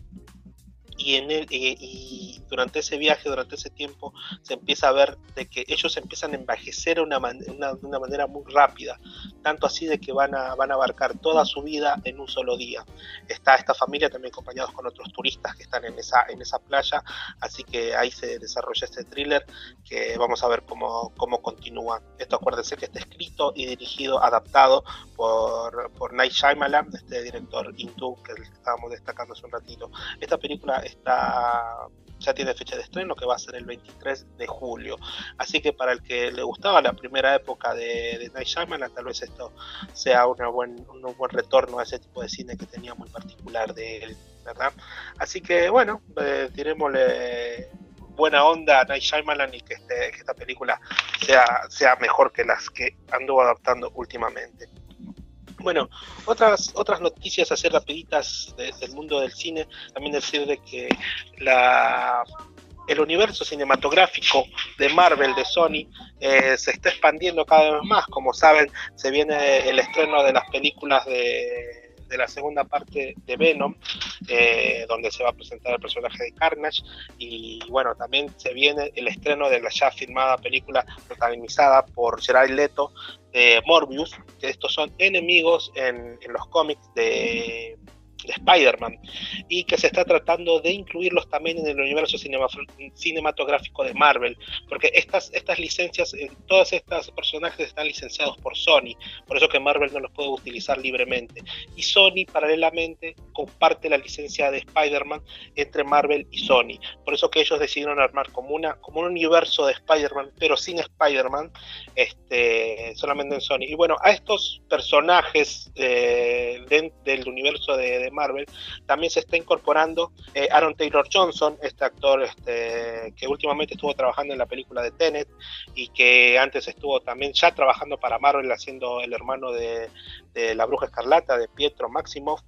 Y, en el, y, y durante ese viaje, durante ese tiempo, se empieza a ver de que ellos empiezan a envejecer de una, man- una- una manera muy rápida. tanto así de que van a, van a abarcar toda su vida en un solo día. Está esta familia también acompañados con otros turistas que están en esa, en esa playa, así que ahí se desarrolla este thriller que vamos a ver cómo, cómo continúa. Esto acuérdense que está escrito y dirigido, adaptado por, por Night Shyamalan, este director hindú que estábamos destacando hace un ratito. Esta película está ya tiene fecha de estreno que va a ser el 23 de julio. Así que para el que le gustaba la primera época de, de Night Shyamalan, tal vez esto sea una buen, un buen retorno a ese tipo de cine que tenía muy particular de él, ¿verdad? Así que bueno, eh, buena onda a Night Shyamalan y que, este, esta película sea, sea mejor que las que anduvo adaptando últimamente. Bueno, otras otras noticias así rapiditas de- del mundo del cine, también decir de que la el universo cinematográfico de Marvel, de Sony, eh, se está expandiendo cada vez más. Como saben, se viene el estreno de las películas de, de la segunda parte de Venom, eh, donde se va a presentar el personaje de Carnage. Y bueno, también se viene el estreno de la ya filmada película protagonizada por Gerard Leto de Morbius, que estos son enemigos en, los cómics de Spider-Man y que se está tratando de incluirlos también en el universo cinema- cinematográfico de Marvel, porque estas, estas licencias, eh, todos estos personajes están licenciados por Sony, por eso que Marvel no los puede utilizar libremente. Y Sony paralelamente comparte la licencia de Spider-Man entre Marvel y Sony, por eso que ellos decidieron armar como, una, como un universo de Spider-Man, pero sin Spider-Man, este, solamente en Sony. Y bueno, a estos personajes eh, de- del universo de Marvel también se está incorporando eh, Aaron Taylor Johnson, este actor este, que últimamente estuvo trabajando en la película de Tenet y que antes estuvo también ya trabajando para Marvel haciendo el hermano de, la Bruja Escarlata, de Pietro Maximoff.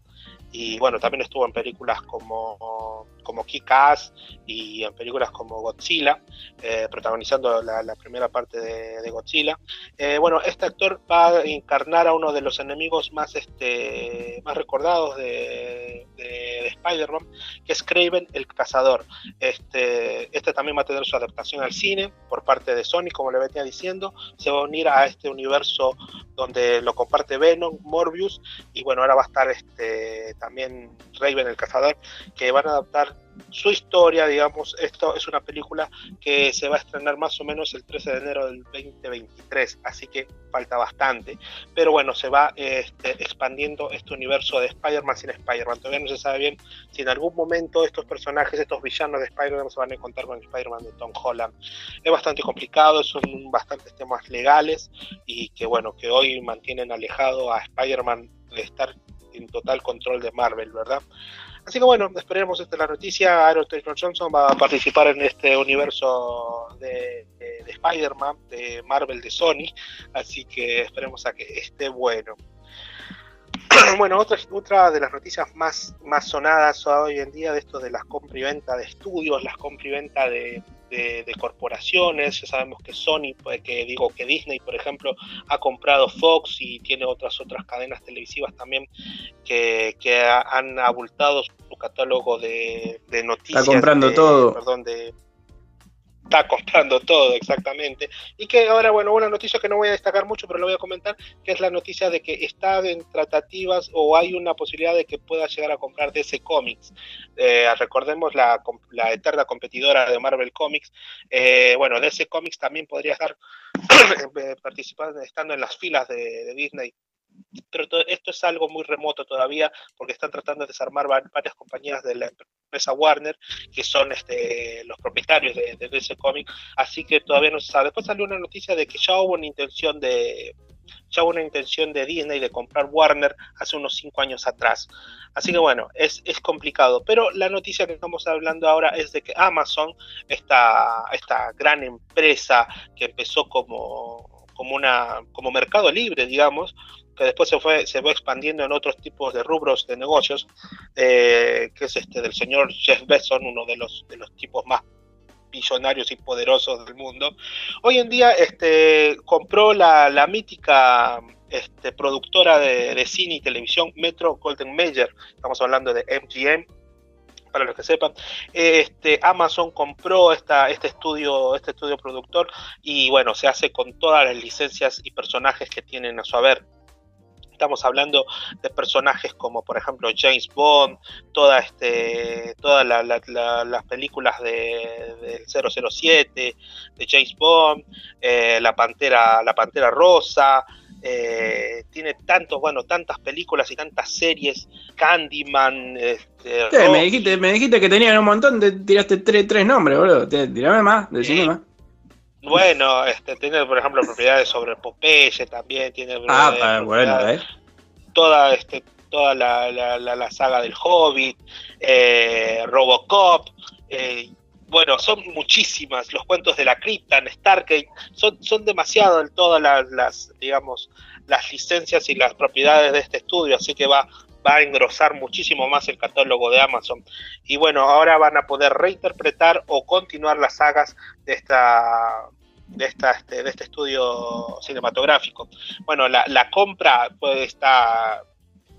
Y bueno, también estuvo en películas como, como Kick-Ass y en películas como Godzilla, eh, protagonizando la, la primera parte de, de Godzilla. Eh, bueno, este actor va a encarnar a uno de los enemigos más, este, más recordados de, de- de Spider-Man, que es Craven el Cazador. Este, este también va a tener su adaptación al cine por parte de Sony, como le venía diciendo. Se va a unir a este universo donde lo comparte Venom, Morbius, y bueno, ahora va a estar este, también Raven el Cazador, que van a adaptar su historia, digamos, esto es una película que se va a estrenar más o menos el 13 de enero del 2023, así que falta bastante. Pero bueno, se va este, expandiendo este universo de Spider-Man sin Spider-Man. Todavía no se sabe bien si en algún momento estos personajes, estos villanos de Spider-Man se van a encontrar con Spider-Man de Tom Holland. Es bastante complicado, son bastantes temas legales y que bueno, que hoy mantienen alejado a Spider-Man de estar en total control de Marvel, ¿verdad? Así que bueno, esperemos esta es la noticia. Aaron Taylor Johnson va a participar en este universo de, de- de Spider-Man, de Marvel, de Sony. Así que esperemos a que esté bueno. bueno, otra, otra de las noticias más, más sonadas hoy en día de esto de las compra y venta de estudios, las compra y venta de, de- de corporaciones. Ya sabemos que Sony, pues, que digo que Disney, por ejemplo, ha comprado Fox y tiene otras otras cadenas televisivas también que, que ha- han abultado su catálogo de, de noticias. Está comprando de- todo. Perdón, de está comprando todo exactamente. Y que ahora bueno una noticia que no voy a destacar mucho pero lo voy a comentar que es la noticia de que está en tratativas o hay una posibilidad de que pueda llegar a comprar DC Comics. Eh, recordemos la, la eterna competidora de Marvel Comics. Eh, bueno DC Comics también podría estar eh, participando estando en las filas de Disney pero to- esto es algo muy remoto todavía porque están tratando de desarmar va- varias compañías de la empresa Warner que son este, los propietarios de, de DC Comics, así que todavía no se sabe. Después salió una noticia de que ya hubo una intención de ya hubo una intención de Disney de comprar Warner hace unos cinco años atrás. Así que bueno, es, es complicado. Pero la noticia que estamos hablando ahora es de que Amazon, esta, esta gran empresa que empezó como, como, una, como mercado libre, digamos, que después se fue, se fue expandiendo en otros tipos de rubros de negocios, eh, que es este del señor Jeff Bezos, uno de los, de los tipos más billonarios y poderosos del mundo. Hoy en día este, compró la, la mítica este, productora de, cine y televisión Metro Golden Mayer, estamos hablando de MGM, para los que sepan, este, Amazon compró esta, este estudio, este estudio productor y bueno, se hace con todas las licencias y personajes que tienen a su haber. Estamos hablando de personajes como por ejemplo James Bond, toda este, todas la- la- la- las películas de, del 007, de James Bond, eh, la Pantera, la Pantera Rosa, eh, tiene tantos, bueno, tantas películas y tantas series, Candyman, este, me, dijiste, me dijiste que tenían un montón, te tiraste tres, tres nombres, boludo. Te- Tirame más, decime más. Bueno, este, tiene por ejemplo propiedades sobre Popeye también, tiene Ah, eh, bueno, ¿eh? toda este toda la, la, la- la saga del Hobbit, eh, Robocop, eh, bueno, son muchísimas, los cuentos de la cripta, en Stargate, son, son demasiado todas las, las, digamos, las licencias y las propiedades de este estudio, así que va, va a engrosar muchísimo más el catálogo de Amazon. Y bueno, ahora van a poder reinterpretar o continuar las sagas de esta de esta este, de este estudio cinematográfico. Bueno, la, la compra pues está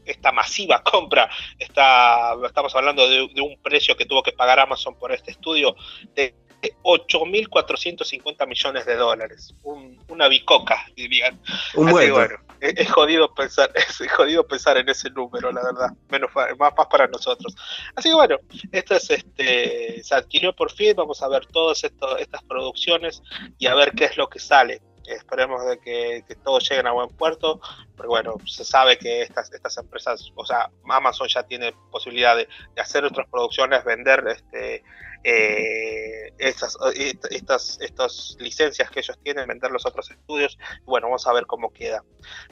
esta masiva compra está estamos hablando de, de un precio que tuvo que pagar Amazon por este estudio de 8.450 millones de dólares Un- una bicoca dirían Un Así bueno es, jodido pensar es jodido pensar en ese número la verdad. Menos más, más para nosotros. Así que bueno esto es este se adquirió por fin. Vamos a ver todas estas producciones y a ver qué es lo que sale. Esperemos de que, que todos lleguen a buen puerto porque bueno se sabe que estas estas empresas o sea Amazon ya tiene posibilidad de, de hacer otras producciones vender este eh, estas, est- estas, estas licencias que ellos tienen, vender los otros estudios. Bueno, vamos a ver cómo queda.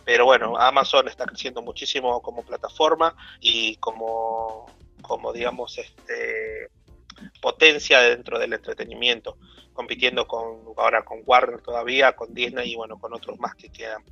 Pero bueno, Amazon está creciendo muchísimo como plataforma y como, como digamos, este potencia dentro del entretenimiento, compitiendo con ahora con Warner todavía, con Disney y bueno, con otros más que quedan.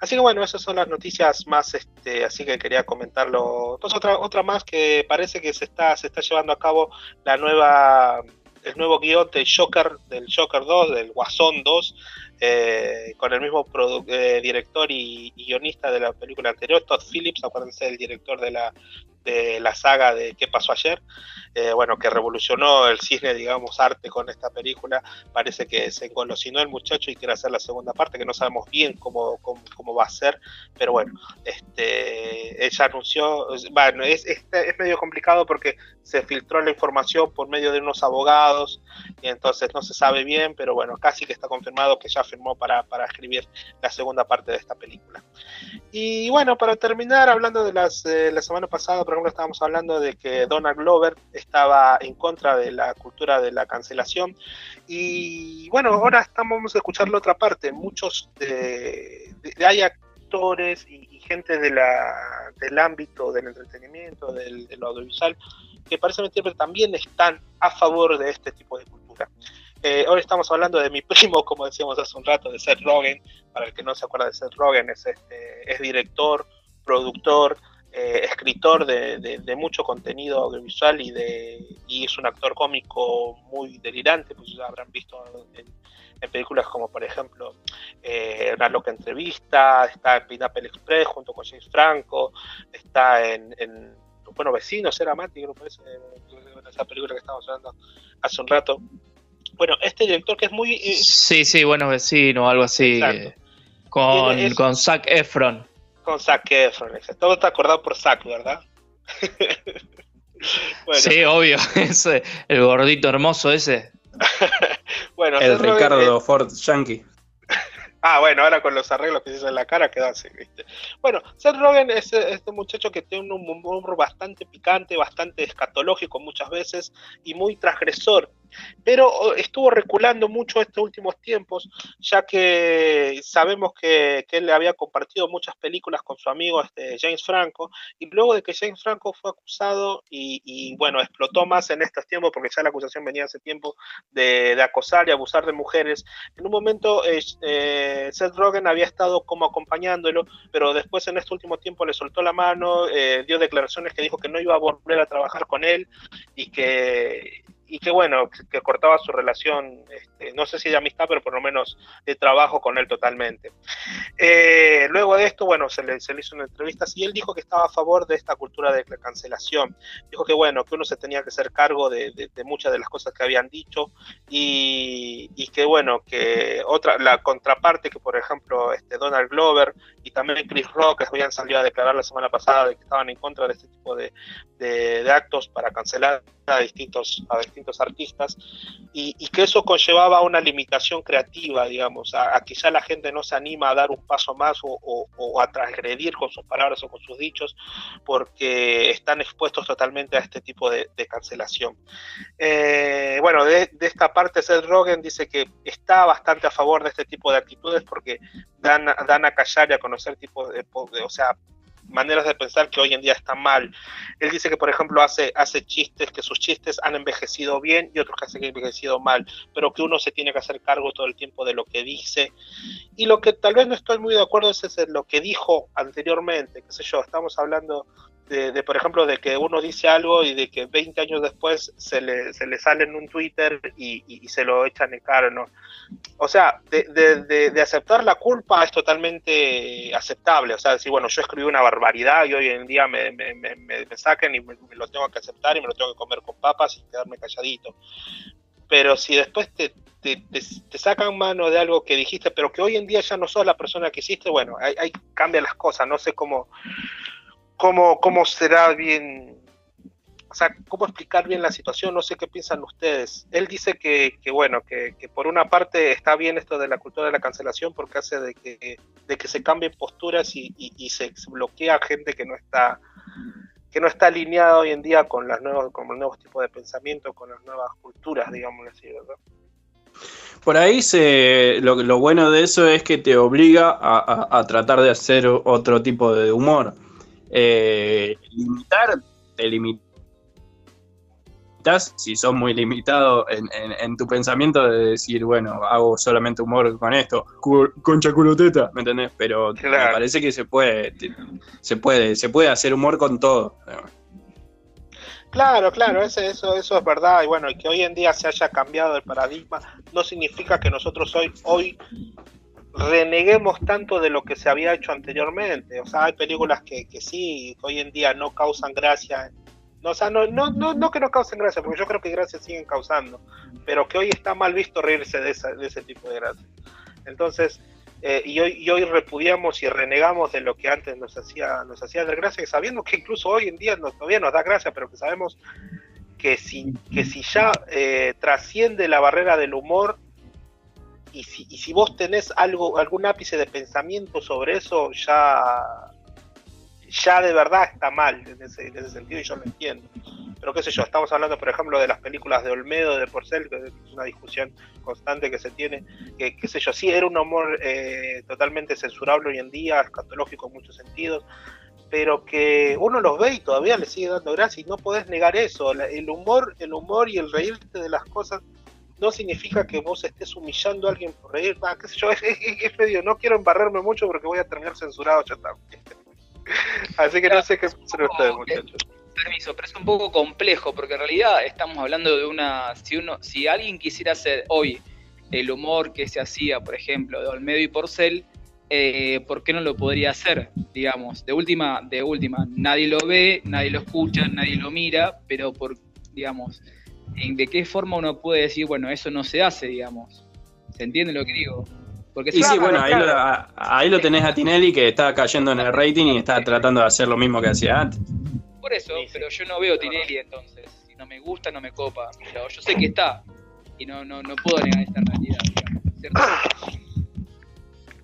Así que bueno, esas son las noticias más, este, así que quería comentarlo. Pues otra, otra más que parece que se está, se está llevando a cabo la nueva, el nuevo guion del Joker, del Joker 2, del Guasón 2, eh, con el mismo eh, director y, y guionista de la película anterior, Todd Phillips, acuérdense el director de la de la saga de ¿Qué pasó ayer? Eh, bueno, que revolucionó el cine, digamos, arte con esta película. Parece que se engolosinó el muchacho y quiere hacer la segunda parte, que no sabemos bien cómo, cómo, cómo va a ser, pero bueno, este, ella anunció, bueno, es, es, medio complicado porque se filtró la información por medio de unos abogados y entonces no se sabe bien, pero bueno, casi que está confirmado que ya firmó para, para escribir la segunda parte de esta película. Y bueno, para terminar, hablando de las, eh, la semana pasada, por ejemplo, estábamos hablando de que Donald Glover estaba en contra de la cultura de la cancelación. Y bueno, ahora estamos vamos a escuchar la otra parte. Muchos de, de- hay actores y, y gente de la, del ámbito del entretenimiento, del, audiovisual, que parece mentira, también están a favor de este tipo de cultura. Eh, hoy estamos hablando de mi primo, como decíamos hace un rato, de Seth Rogen. Para el que no se acuerda de Seth Rogen, es, este, es director, productor, eh, escritor de, de- de mucho contenido audiovisual y, de, y es un actor cómico muy delirante, pues ya habrán visto en, en películas como por ejemplo eh, Una loca entrevista, está en Pineapple Express junto con James Franco, está en, en bueno, Vecinos, era Mati, creo que eh, esa película que estábamos hablando hace un rato. Bueno, este director que es muy... eh, Sí, sí, buenos vecinos, algo así. Exacto. eh, Con, es- con Zac Efron. Con Zac Efron. Todo está acordado por Zac, ¿verdad? Bueno. Sí, obvio. ese, el gordito hermoso ese. Bueno, El Ricardo Ford Yankee. Ah, bueno, ahora con los arreglos que se hizo en la cara quedó así, ¿viste? Bueno, Seth Rogen es este muchacho que tiene un humor bastante picante, bastante escatológico muchas veces y muy transgresor. Pero estuvo reculando mucho estos últimos tiempos, ya que sabemos que, que él había compartido muchas películas con su amigo este, James Franco, y luego de que James Franco fue acusado y, y, bueno, explotó más en estos tiempos, porque ya la acusación venía hace tiempo de, de acosar y abusar de mujeres, en un momento eh, eh, Seth Rogen había estado como acompañándolo, pero después en este último tiempo le soltó la mano, eh, dio declaraciones que dijo que no iba a volver a trabajar con él y que y que bueno, que, que cortaba su relación, este, no sé si de amistad, pero por lo menos de trabajo con él totalmente. Eh, luego de esto, bueno, se le, se le hizo una entrevista y él dijo que estaba a favor de esta cultura de la cancelación. Dijo que bueno, que uno se tenía que hacer cargo de, muchas de las cosas que habían dicho y, que bueno, que otra, la contraparte que por ejemplo este Donald Glover y también Chris Rock habían salido a declarar la semana pasada de que estaban en contra de este tipo de actos para cancelar a distintos, a distintos artistas y, y que eso conllevaba una limitación creativa, digamos, a, ya la gente no se anima a dar un paso más o, o- a transgredir con sus palabras o con sus dichos porque están expuestos totalmente a este tipo de, cancelación. Eh, bueno, de, de esta parte Seth Rogen dice que está bastante a favor de este tipo de actitudes porque dan, dan a callar y a conocer tipos de, de- o sea, maneras de pensar que hoy en día están mal. Él dice que, por ejemplo, hace, hace chistes, que sus chistes han envejecido bien y otros que han envejecido mal, pero que uno se tiene que hacer cargo todo el tiempo de lo que dice. Y lo que tal vez no estoy muy de acuerdo es ese- lo que dijo anteriormente, qué sé yo, estamos hablando de, de, por ejemplo, de que uno dice algo y de que 20 años después se le, se le sale en un Twitter y, y- y se lo echan en cara, ¿no? O sea, de, de- de- aceptar la culpa es totalmente aceptable. O sea, decir, bueno, yo escribí una barbaridad y hoy en día me, me- me- me- saquen y me, lo tengo que aceptar y me lo tengo que comer con papas y quedarme calladito. Pero si después te, te, te- te sacan mano de algo que dijiste, pero que hoy en día ya no sos la persona que hiciste, bueno, ahí cambian las cosas. No sé cómo, cómo, cómo será bien, o sea, cómo explicar bien la situación, no sé qué piensan ustedes. Él dice que, que bueno, que, por una parte está bien esto de la cultura de la cancelación porque hace de que, de que se cambien posturas y, y- y se, bloquea gente que no está que no está alineada hoy en día con las nuevos, con los nuevos tipos de pensamiento, con las nuevas culturas, digamos así, ¿verdad? Por ahí se, lo, lo bueno de eso es que te obliga a- a tratar de hacer otro tipo de humor. Eh, limitar, te limitas si sos muy limitado en, en- en tu pensamiento de decir, bueno, hago solamente humor con esto, concha culoteta, ¿me entendés? Pero me parece que se puede, se puede, se puede hacer humor con todo. Claro, claro, ese, eso, eso es verdad. Y bueno, que hoy en día se haya cambiado el paradigma no significa que nosotros hoy, hoy reneguemos tanto de lo que se había hecho anteriormente. O sea, hay películas que, que sí, hoy en día no causan gracia. No, o sea, no, no, no, no que no causen gracia, porque yo creo que gracia siguen causando, pero que hoy está mal visto reírse de, esa, de ese tipo de gracia. Entonces, eh, y, hoy, y hoy repudiamos y renegamos de lo que antes nos hacía, nos hacía dar gracia, sabiendo que incluso hoy en día nos, todavía nos da gracia, pero que sabemos que si, que si ya eh, trasciende la barrera del humor y si, vos tenés algo, algún ápice de pensamiento sobre eso, ya, ya de verdad está mal en ese, en ese sentido y yo lo entiendo. Pero qué sé yo, estamos hablando por ejemplo de las películas de Olmedo, de Porcel, que es una discusión constante que se tiene, que qué sé yo, sí, era un humor eh, totalmente censurable hoy en día, escatológico en muchos sentidos, pero que uno los ve y todavía le sigue dando gracia y no podés negar eso. El humor, el humor y el reírte de las cosas no significa que vos estés humillando a alguien por reír, ah, qué sé yo, es, es- es medio, no quiero embarrarme mucho porque voy a terminar censurado, ya. Así que no sé qué piensan ustedes, muchachos. Permiso, pero es un poco complejo porque en realidad estamos hablando de una. Si uno, si alguien quisiera hacer hoy el humor que se hacía, por ejemplo, de Olmedo y Porcel, eh, ¿por qué no lo podría hacer? Digamos, de última, de última, nadie lo ve, nadie lo escucha, nadie lo mira, pero por, digamos, ¿en- ¿de qué forma uno puede decir, bueno, eso no se hace, digamos? ¿Se entiende lo que digo? Porque Y sí, bueno, ahí claro. lo, a- ahí lo tenés a Tinelli que está cayendo en el rating y está tratando de hacer lo mismo que hacía antes. Por eso, pero yo no veo Tinelli entonces. Si no me gusta, no me copa. Pero yo sé que está. Y no, no, no puedo negar esta realidad.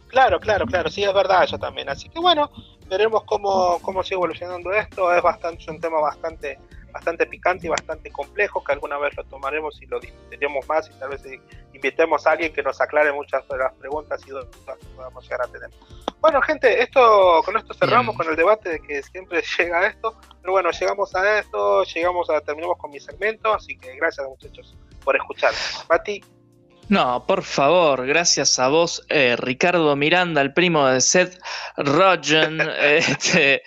Claro, claro, claro, sí, es verdad eso también. Así que bueno, veremos cómo, cómo sigue evolucionando esto. Es bastante un tema bastante bastante picante y bastante complejo que alguna vez lo tomaremos y lo discutiremos más y tal vez eh, invitemos a alguien que nos aclare muchas de las preguntas y dudas que podamos llegar a tener. Bueno, gente, esto con esto cerramos con el debate de que siempre llega a esto, pero bueno, llegamos a esto, llegamos a terminamos con mi segmento, así que gracias muchachos por escuchar. Mati, No, por favor, gracias a vos, eh, Ricardo Miranda, el primo de Seth Rogen. este,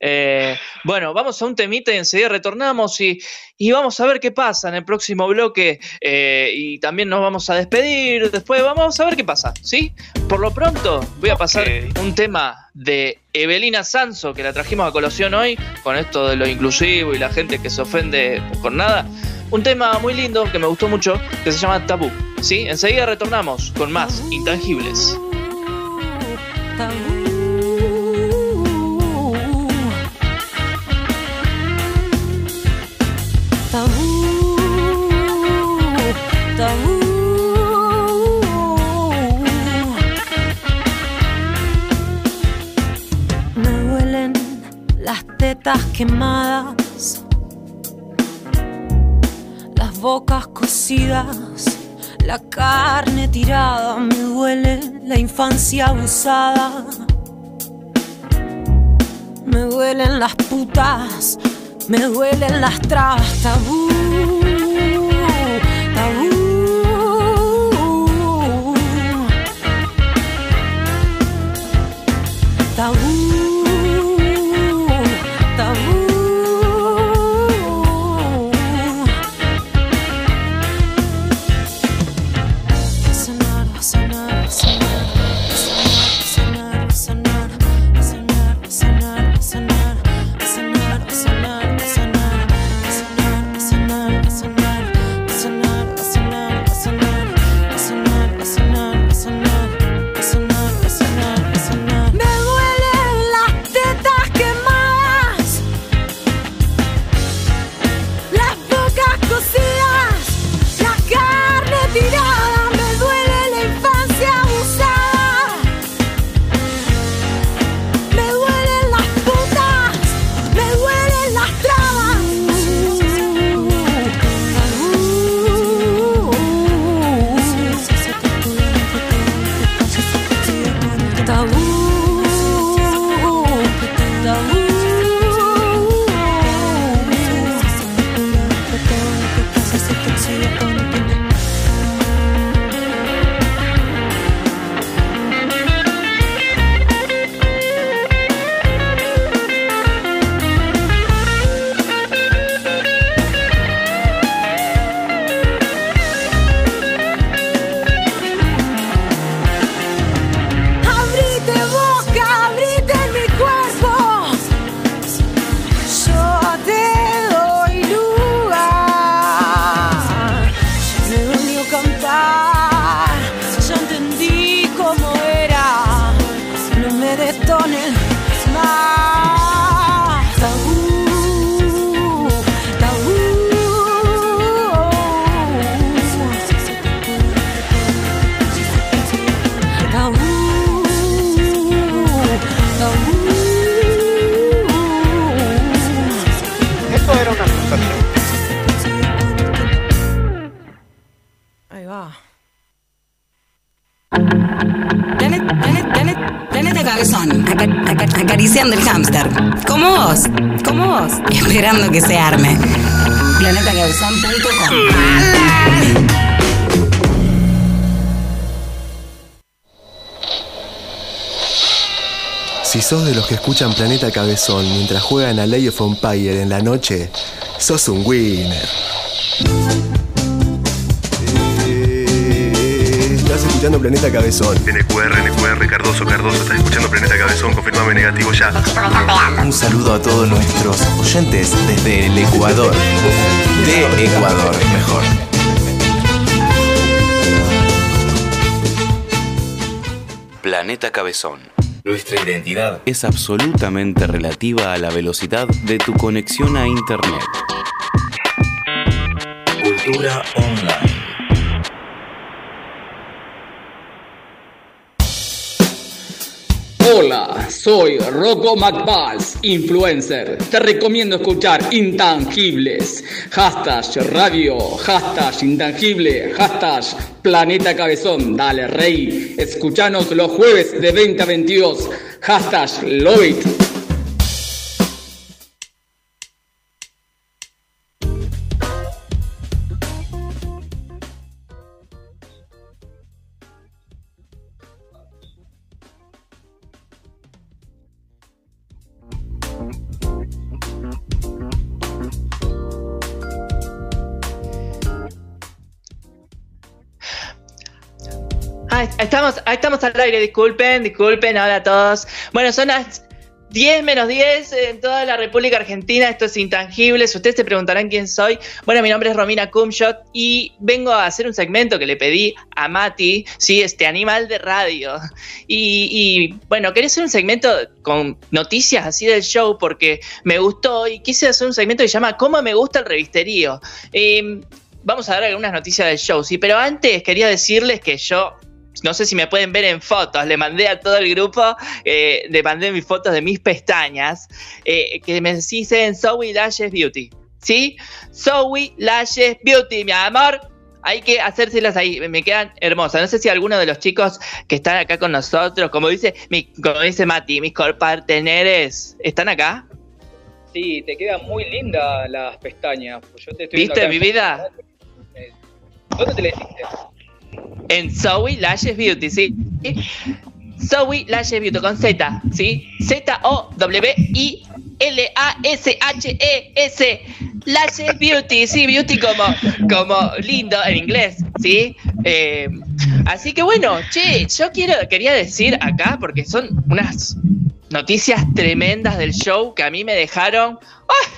eh, bueno, vamos a un temita y enseguida retornamos y, y vamos a ver qué pasa en el próximo bloque. eh, y también nos vamos a despedir. Después vamos a ver qué pasa, ¿sí? Por lo pronto, voy a pasar un tema de Evelina Sanso, que la trajimos a colación hoy, con esto de lo inclusivo y la gente que se ofende por nada. Un tema muy lindo que me gustó mucho, que se llama Tabú. ¿Sí? Enseguida retornamos con más intangibles. Me duelen las tetas quemadas, las bocas cocidas, la carne tirada. Me duele la infancia abusada. Me duelen las putas, me duelen las trabas. Tabú, tabú. Si sos de los que escuchan Planeta Cabezón mientras juegan a Lay of Empire en la noche, sos un winner. Escuchando Planeta Cabezón. NQR, NQR, Cardoso, Cardoso, estás escuchando Planeta Cabezón, confirmame negativo ya. Un saludo a todos nuestros oyentes desde el Ecuador. De Ecuador, mejor. Planeta Cabezón. Nuestra identidad es absolutamente relativa a la velocidad de tu conexión a Internet. Cultura online. Hola, soy Rocco McBalls, influencer. Te recomiendo escuchar Intangibles. Hashtag radio, hashtag intangible, hashtag planeta cabezón. Dale, rey. Escuchanos los jueves de 20 a 22. Hashtag love estamos, al aire, disculpen, disculpen, hola a todos. Bueno, son las 10 menos 10 en toda la República Argentina, esto es Intangibles, ustedes se preguntarán quién soy. Bueno, mi nombre es Romina Kumshot y vengo a hacer un segmento que le pedí a Mati, sí, este animal de radio. Y, bueno, quería hacer un segmento con noticias así del show porque me gustó y quise hacer un segmento que se llama ¿Cómo me gusta el revisterío? Eh, vamos a dar algunas noticias del show, sí, pero antes quería decirles que yo no sé si me pueden ver en fotos, le mandé a todo el grupo, eh, le mandé mis fotos de mis pestañas, eh, que me dicen Zoe Lashes Beauty, ¿sí? Zoe Lashes Beauty, mi amor, hay que hacérselas ahí, me quedan hermosas. No sé si alguno de los chicos que están acá con nosotros, como dice, mi, como dice Mati, mis parteneres, ¿están acá? Sí, te quedan muy lindas las pestañas. Yo te estoy ¿Viste mi vida? ¿Dónde te la hiciste? En Zoe Lashes Beauty, ¿sí? Zoe Lashes Beauty con Z, ¿sí? Z-O-W-I-L-A-S-H-E-S. Lashes Beauty, sí, Beauty como, como lindo en inglés, ¿sí? Eh, así que bueno, che, yo quiero, quería decir acá, porque son unas noticias tremendas del show que a mí me dejaron ¡ah!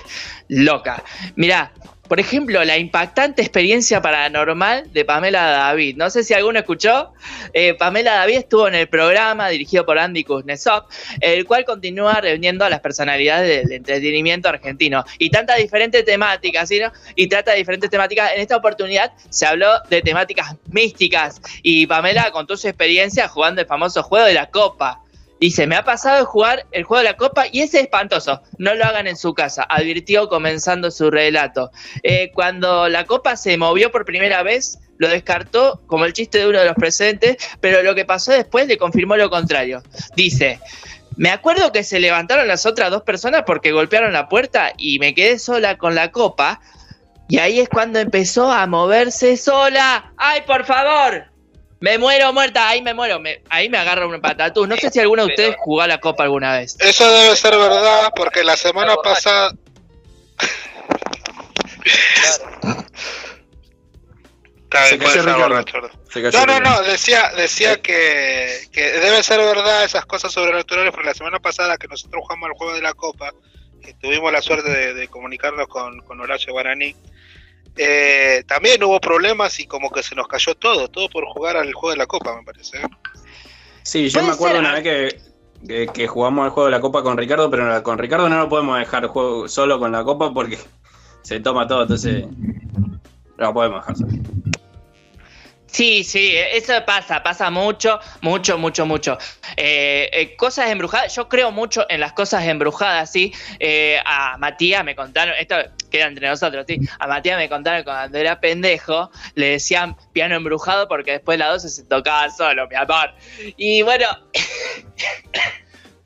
loca. Mirá, por ejemplo, la impactante experiencia paranormal de Pamela David. No sé si alguno escuchó. Eh, Pamela David estuvo en el programa dirigido por Andy Kuznetsov, el cual continúa reuniendo a las personalidades del entretenimiento argentino. Y tantas diferentes temáticas, ¿sí, no? Y trata diferentes temáticas. En esta oportunidad se habló de temáticas místicas. Y Pamela contó su experiencia jugando el famoso juego de la Copa. Dice, me ha pasado de jugar el juego de la copa y ese es espantoso. No lo hagan en su casa, advirtió comenzando su relato. Eh, cuando la copa se movió por primera vez, lo descartó como el chiste de uno de los presentes, pero lo que pasó después le confirmó lo contrario. Dice, me acuerdo que se levantaron las otras dos personas porque golpearon la puerta y me quedé sola con la copa. Y ahí es cuando empezó a moverse sola. ¡Ay, por favor! Me muero muerta, ahí me muero. me- ahí me agarra un patatús. No sé si alguno de ustedes jugó a la copa alguna vez. Eso debe ser verdad porque la semana pasada. Se No, no, no, decía, decía que, que debe ser verdad esas cosas sobrenaturales, porque la semana pasada que nosotros jugamos al juego de la Copa, que tuvimos la suerte de, de comunicarnos con, con Horacio Guaraní, eh, también hubo problemas y como que se nos cayó todo, todo por jugar al juego de la Copa, me parece. ¿eh? Sí, yo me acuerdo una vez que, que, que jugamos el juego de la copa con Ricardo, pero con Ricardo no lo podemos dejar juego solo con la copa porque se toma todo, entonces no lo podemos dejar solo. Sí, sí, eso pasa, pasa mucho, mucho, mucho, mucho. Eh, eh, cosas embrujadas, yo creo mucho en las cosas embrujadas, ¿sí? Eh, a Matías me contaron, esto queda entre nosotros, ¿sí? A Matías me contaron que cuando era pendejo, le decían piano embrujado porque después la 12 se tocaba solo, mi amor. Y bueno,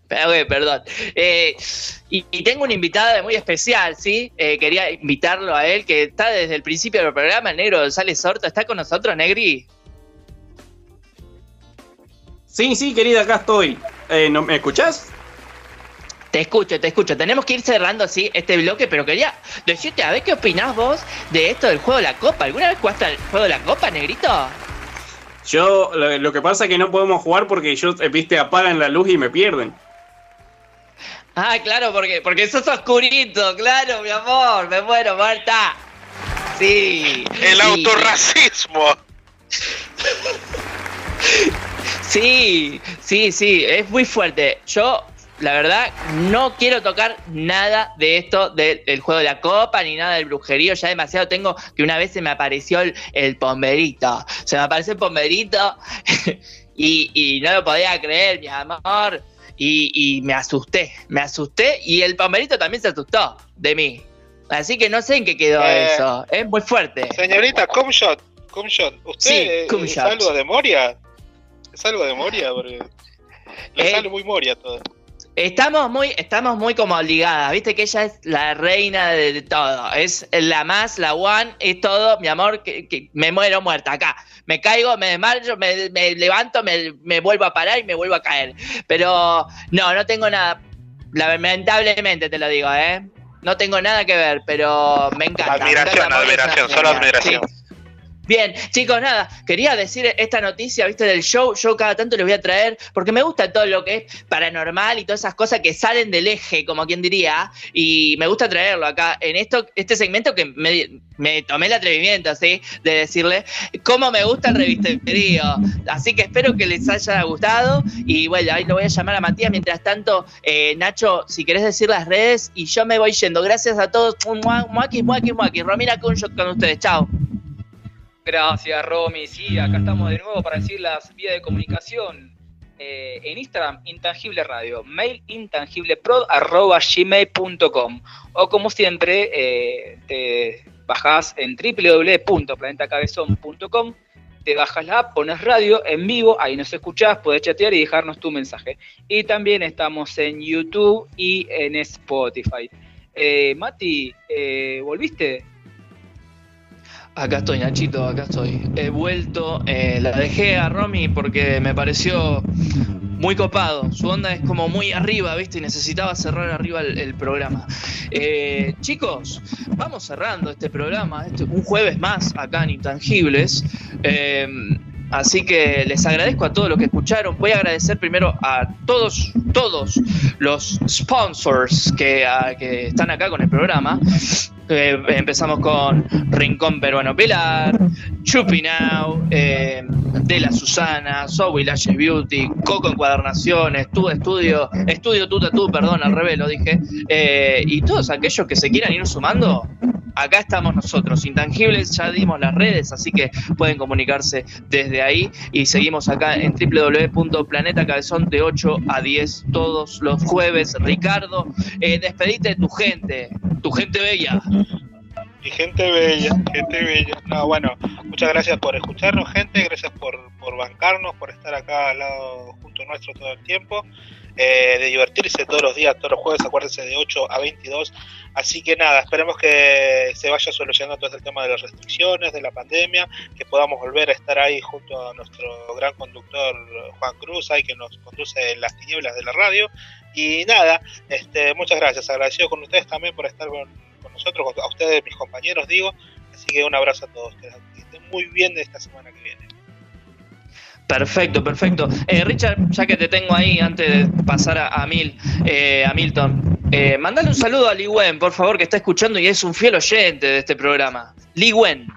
perdón. Eh, y, y tengo un invitado muy especial, ¿sí? Eh, quería invitarlo a él, que está desde el principio del programa, el negro González Sorto. ¿Está con nosotros, Negri? Sí, sí, querida, acá estoy. Eh, ¿no, ¿Me escuchás? Te escucho, te escucho. Tenemos que ir cerrando así este bloque, pero quería decirte a ver qué opinás vos de esto del juego de la copa. ¿Alguna vez jugaste al juego de la copa, negrito? Yo, lo, lo que pasa es que no podemos jugar porque yo, eh, viste, apagan la luz y me pierden. Ah, claro, porque, porque sos oscurito, claro, mi amor, me muero, Marta. Sí. El sí. autorracismo. Sí, sí, sí, es muy fuerte. Yo, la verdad, no quiero tocar nada de esto del, del juego de la copa ni nada del brujerío. Ya demasiado tengo que una vez se me apareció el, el pomberito. Se me apareció el pomberito y, y no lo podía creer, mi amor. Y, y me asusté, me asusté y el pomberito también se asustó de mí. Así que no sé en qué quedó Eh, eso. Es muy fuerte. Señorita, Comshot, Comshot, ¿usted Sí, eh, es algo de Moria? ¿Es algo de Moria? Porque le Eh, sale muy Moria todo. Estamos muy, estamos muy como obligadas, viste que ella es la reina de, de todo, es la más, la one, es todo, mi amor, que, que me muero muerta acá, me caigo, me desmayo, me, me levanto, me, me vuelvo a parar y me vuelvo a caer, pero no, no tengo nada, lamentablemente te lo digo, ¿eh? No tengo nada que ver, pero me encanta. me Admiración, encanta admiración, solo admiración. Sí. Bien, chicos, nada, quería decir esta noticia, viste, del show, yo cada tanto les voy a traer, porque me gusta todo lo que es paranormal y todas esas cosas que salen del eje, como quien diría, y me gusta traerlo acá, en esto, este segmento que me, tomé el atrevimiento, ¿sí? De decirle cómo me gusta el revisterío. Así que espero que les haya gustado, y bueno, ahí lo voy a llamar a Matías, mientras tanto, eh, Nacho, si querés decir las redes, y yo me voy yendo, gracias a todos, un mua- muaki, muaki, muaki, Romina Kunshot con ustedes, chao. Gracias, Romy. Sí, acá estamos de nuevo para decir las vías de comunicación. Eh, en Instagram, Intangible Radio, mail intangibleprod.gmail.com o como siempre, eh, te bajás en www.planetacabezón.com, te bajas la app, pones radio en vivo, ahí nos escuchás, podés chatear y dejarnos tu mensaje. Y también estamos en YouTube y en Spotify. Eh, Mati, eh, ¿volviste? Acá estoy, Nachito, acá estoy. He vuelto, eh, la dejé a Romy porque me pareció muy copado. Su onda es como muy arriba, ¿viste? Y necesitaba cerrar arriba el, programa. Eh, chicos, vamos cerrando este programa, este- un jueves más acá en Intangibles. Eh, Así que les agradezco a todos los que escucharon. Voy a agradecer primero a todos, todos los sponsors que, ah, que están acá con el programa. Eh, empezamos con Rincón Peruano Pilar, Chupinau, eh, De la Susana, Zoe Lashes Beauty, Coco Encuadernaciones, Tu Estudio, Estudio Tu Tatú, perdón, al revés lo dije. Eh, y todos aquellos que se quieran ir sumando, acá estamos nosotros, Intangibles, ya dimos las redes, así que pueden comunicarse desde ahí y seguimos acá en www.planetacabezón de 8 a 10 todos los jueves. Ricardo, eh, despedite de tu gente, tu gente bella. Y gente bella, gente bella. No, bueno, muchas gracias por escucharnos, gente. Gracias por, por bancarnos, por estar acá al lado junto nuestro todo el tiempo. eh, de divertirse todos los días, todos los jueves, acuérdense, de 8 a 22. Así que nada, esperemos que se vaya solucionando todo el tema de las restricciones, de la pandemia, que podamos volver a estar ahí junto a nuestro gran conductor Juan Cruz, ahí que nos conduce en las tinieblas de la radio. Y nada, este, muchas gracias, agradecido con ustedes también por estar con, con nosotros, a ustedes, mis compañeros, digo. Así que un abrazo a todos, que estén muy bien de esta semana que viene. Perfecto, perfecto. Eh, Richard, ya que te tengo ahí, antes de pasar a, a Mil, eh, a Milton, eh, mandale un saludo a Lee Wen, por favor, que está escuchando y es un fiel oyente de este programa. Lee Wen,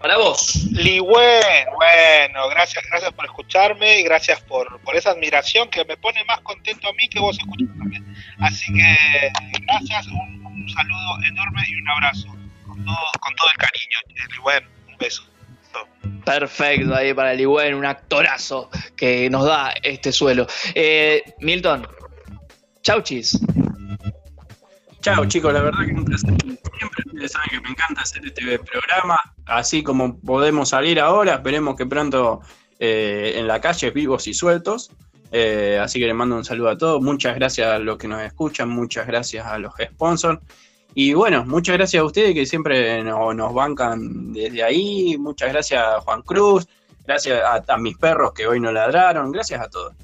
para vos. Ligüen, bueno, gracias, gracias por escucharme y gracias por, por esa admiración que me pone más contento a mí que vos escuchas también. Así que gracias, un, un saludo enorme y un abrazo con todo, con todo el cariño. Ligüen, un beso. Perfecto, ahí para Lee Wen, un actorazo que nos da este suelo. Eh, Milton, chauchis. Chao chicos, la verdad que es un placer. Siempre ustedes saben que me encanta hacer este programa, así como podemos salir ahora, esperemos que pronto eh, en la calle vivos y sueltos. Eh, así que les mando un saludo a todos, muchas gracias a los que nos escuchan, muchas gracias a los sponsors. Y bueno, muchas gracias a ustedes que siempre no- nos bancan desde ahí, muchas gracias a Juan Cruz, gracias a, mis perros que hoy no ladraron, gracias a todos.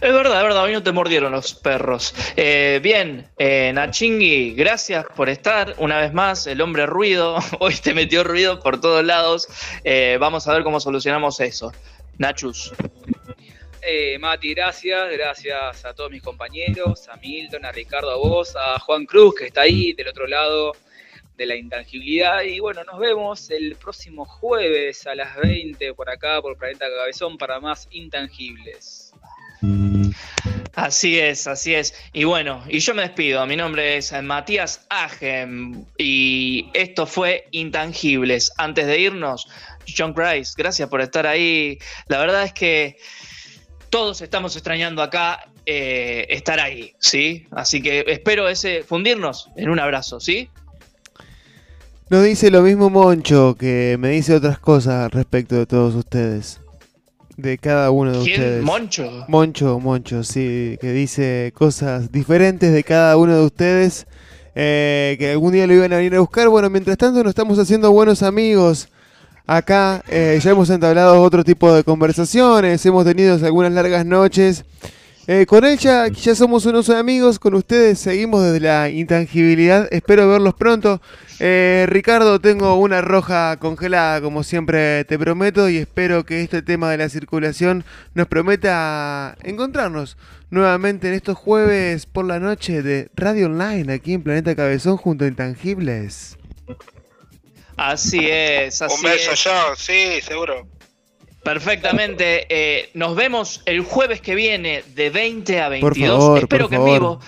Es verdad, es verdad, hoy no te mordieron los perros. Eh, bien, eh, Nachingui, gracias por estar una vez más. El hombre ruido, hoy te metió ruido por todos lados. Vamos a ver cómo solucionamos eso. Nachus. Eh, Mati, gracias, gracias a todos mis compañeros, a Milton, a Ricardo, a vos, a Juan Cruz, que está ahí del otro lado de la intangibilidad. Y bueno, nos vemos el próximo jueves a las 20 por acá, por Planeta Cabezón, para más intangibles. Así es, así es. Y bueno, y yo me despido. Mi nombre es Matías Agen y esto fue Intangibles. Antes de irnos, John Christ, gracias por estar ahí. La verdad es que todos estamos extrañando acá eh, estar ahí, ¿sí? Así que espero ese fundirnos en un abrazo, ¿sí? Nos dice lo mismo Moncho, que me dice otras cosas respecto de todos ustedes. De cada uno de ¿Quién? ustedes. ¿Moncho? Moncho, Moncho, sí, que dice cosas diferentes de cada uno de ustedes. eh, que algún día lo iban a venir a buscar. Bueno, mientras tanto nos estamos haciendo buenos amigos. Acá eh, ya hemos entablado otro tipo de conversaciones, hemos tenido algunas largas noches Eh, con él ya, ya somos unos amigos, con ustedes seguimos desde la intangibilidad, espero verlos pronto. Eh, Ricardo, tengo una roja congelada, como siempre te prometo, y espero que este tema de la circulación nos prometa encontrarnos nuevamente en estos jueves por la noche de Radio Online, aquí en Planeta Cabezón, junto a Intangibles. Así es, así Un beso, es. yo, sí, seguro. Perfectamente. eh, nos vemos el jueves que viene de 20 a 22. favor, espero por que favor. en vivo.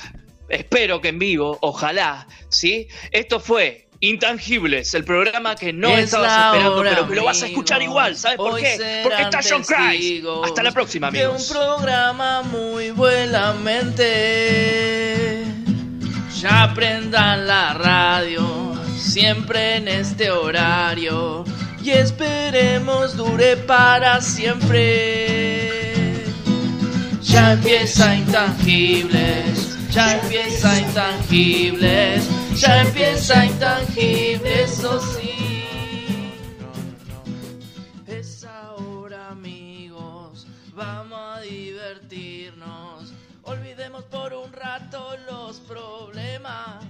Espero que en vivo, ojalá, ¿sí? Esto fue Intangibles, el programa que no Es estabas esperando, hora, pero que lo vas a escuchar igual. ¿Sabes por qué? Porque está John Christ. Hasta la próxima, de un amigos. programa muy buenamente. Ya aprendan la radio, siempre en este horario. Y esperemos dure para siempre. Ya empieza intangibles, ya empieza intangibles, ya empieza intangibles, eso sí. Es ahora amigos, vamos a divertirnos. Olvidemos por un rato los problemas.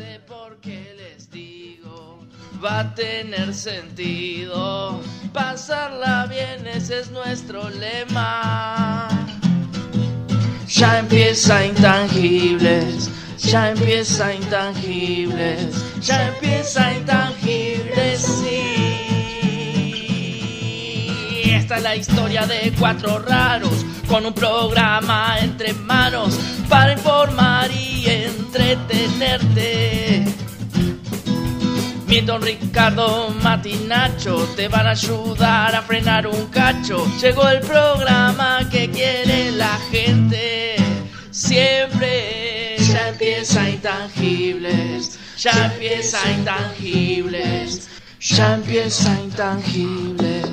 Sé por qué les digo, va a tener sentido. Pasarla bien, ese es nuestro lema. Ya empieza intangibles, ya empieza intangibles, ya empieza intangibles, sí. Esta es la historia de cuatro raros con un programa entre manos para informar y entretenerte. Milton, Ricardo, Mati, Nacho te van a ayudar a frenar un cacho. Llegó el programa que quiere la gente. Siempre ya empieza intangibles, ya empieza intangibles, ya empieza intangibles,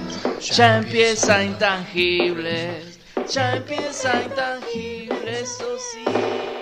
ya empieza intangibles, ya empieza intangibles, eso sí.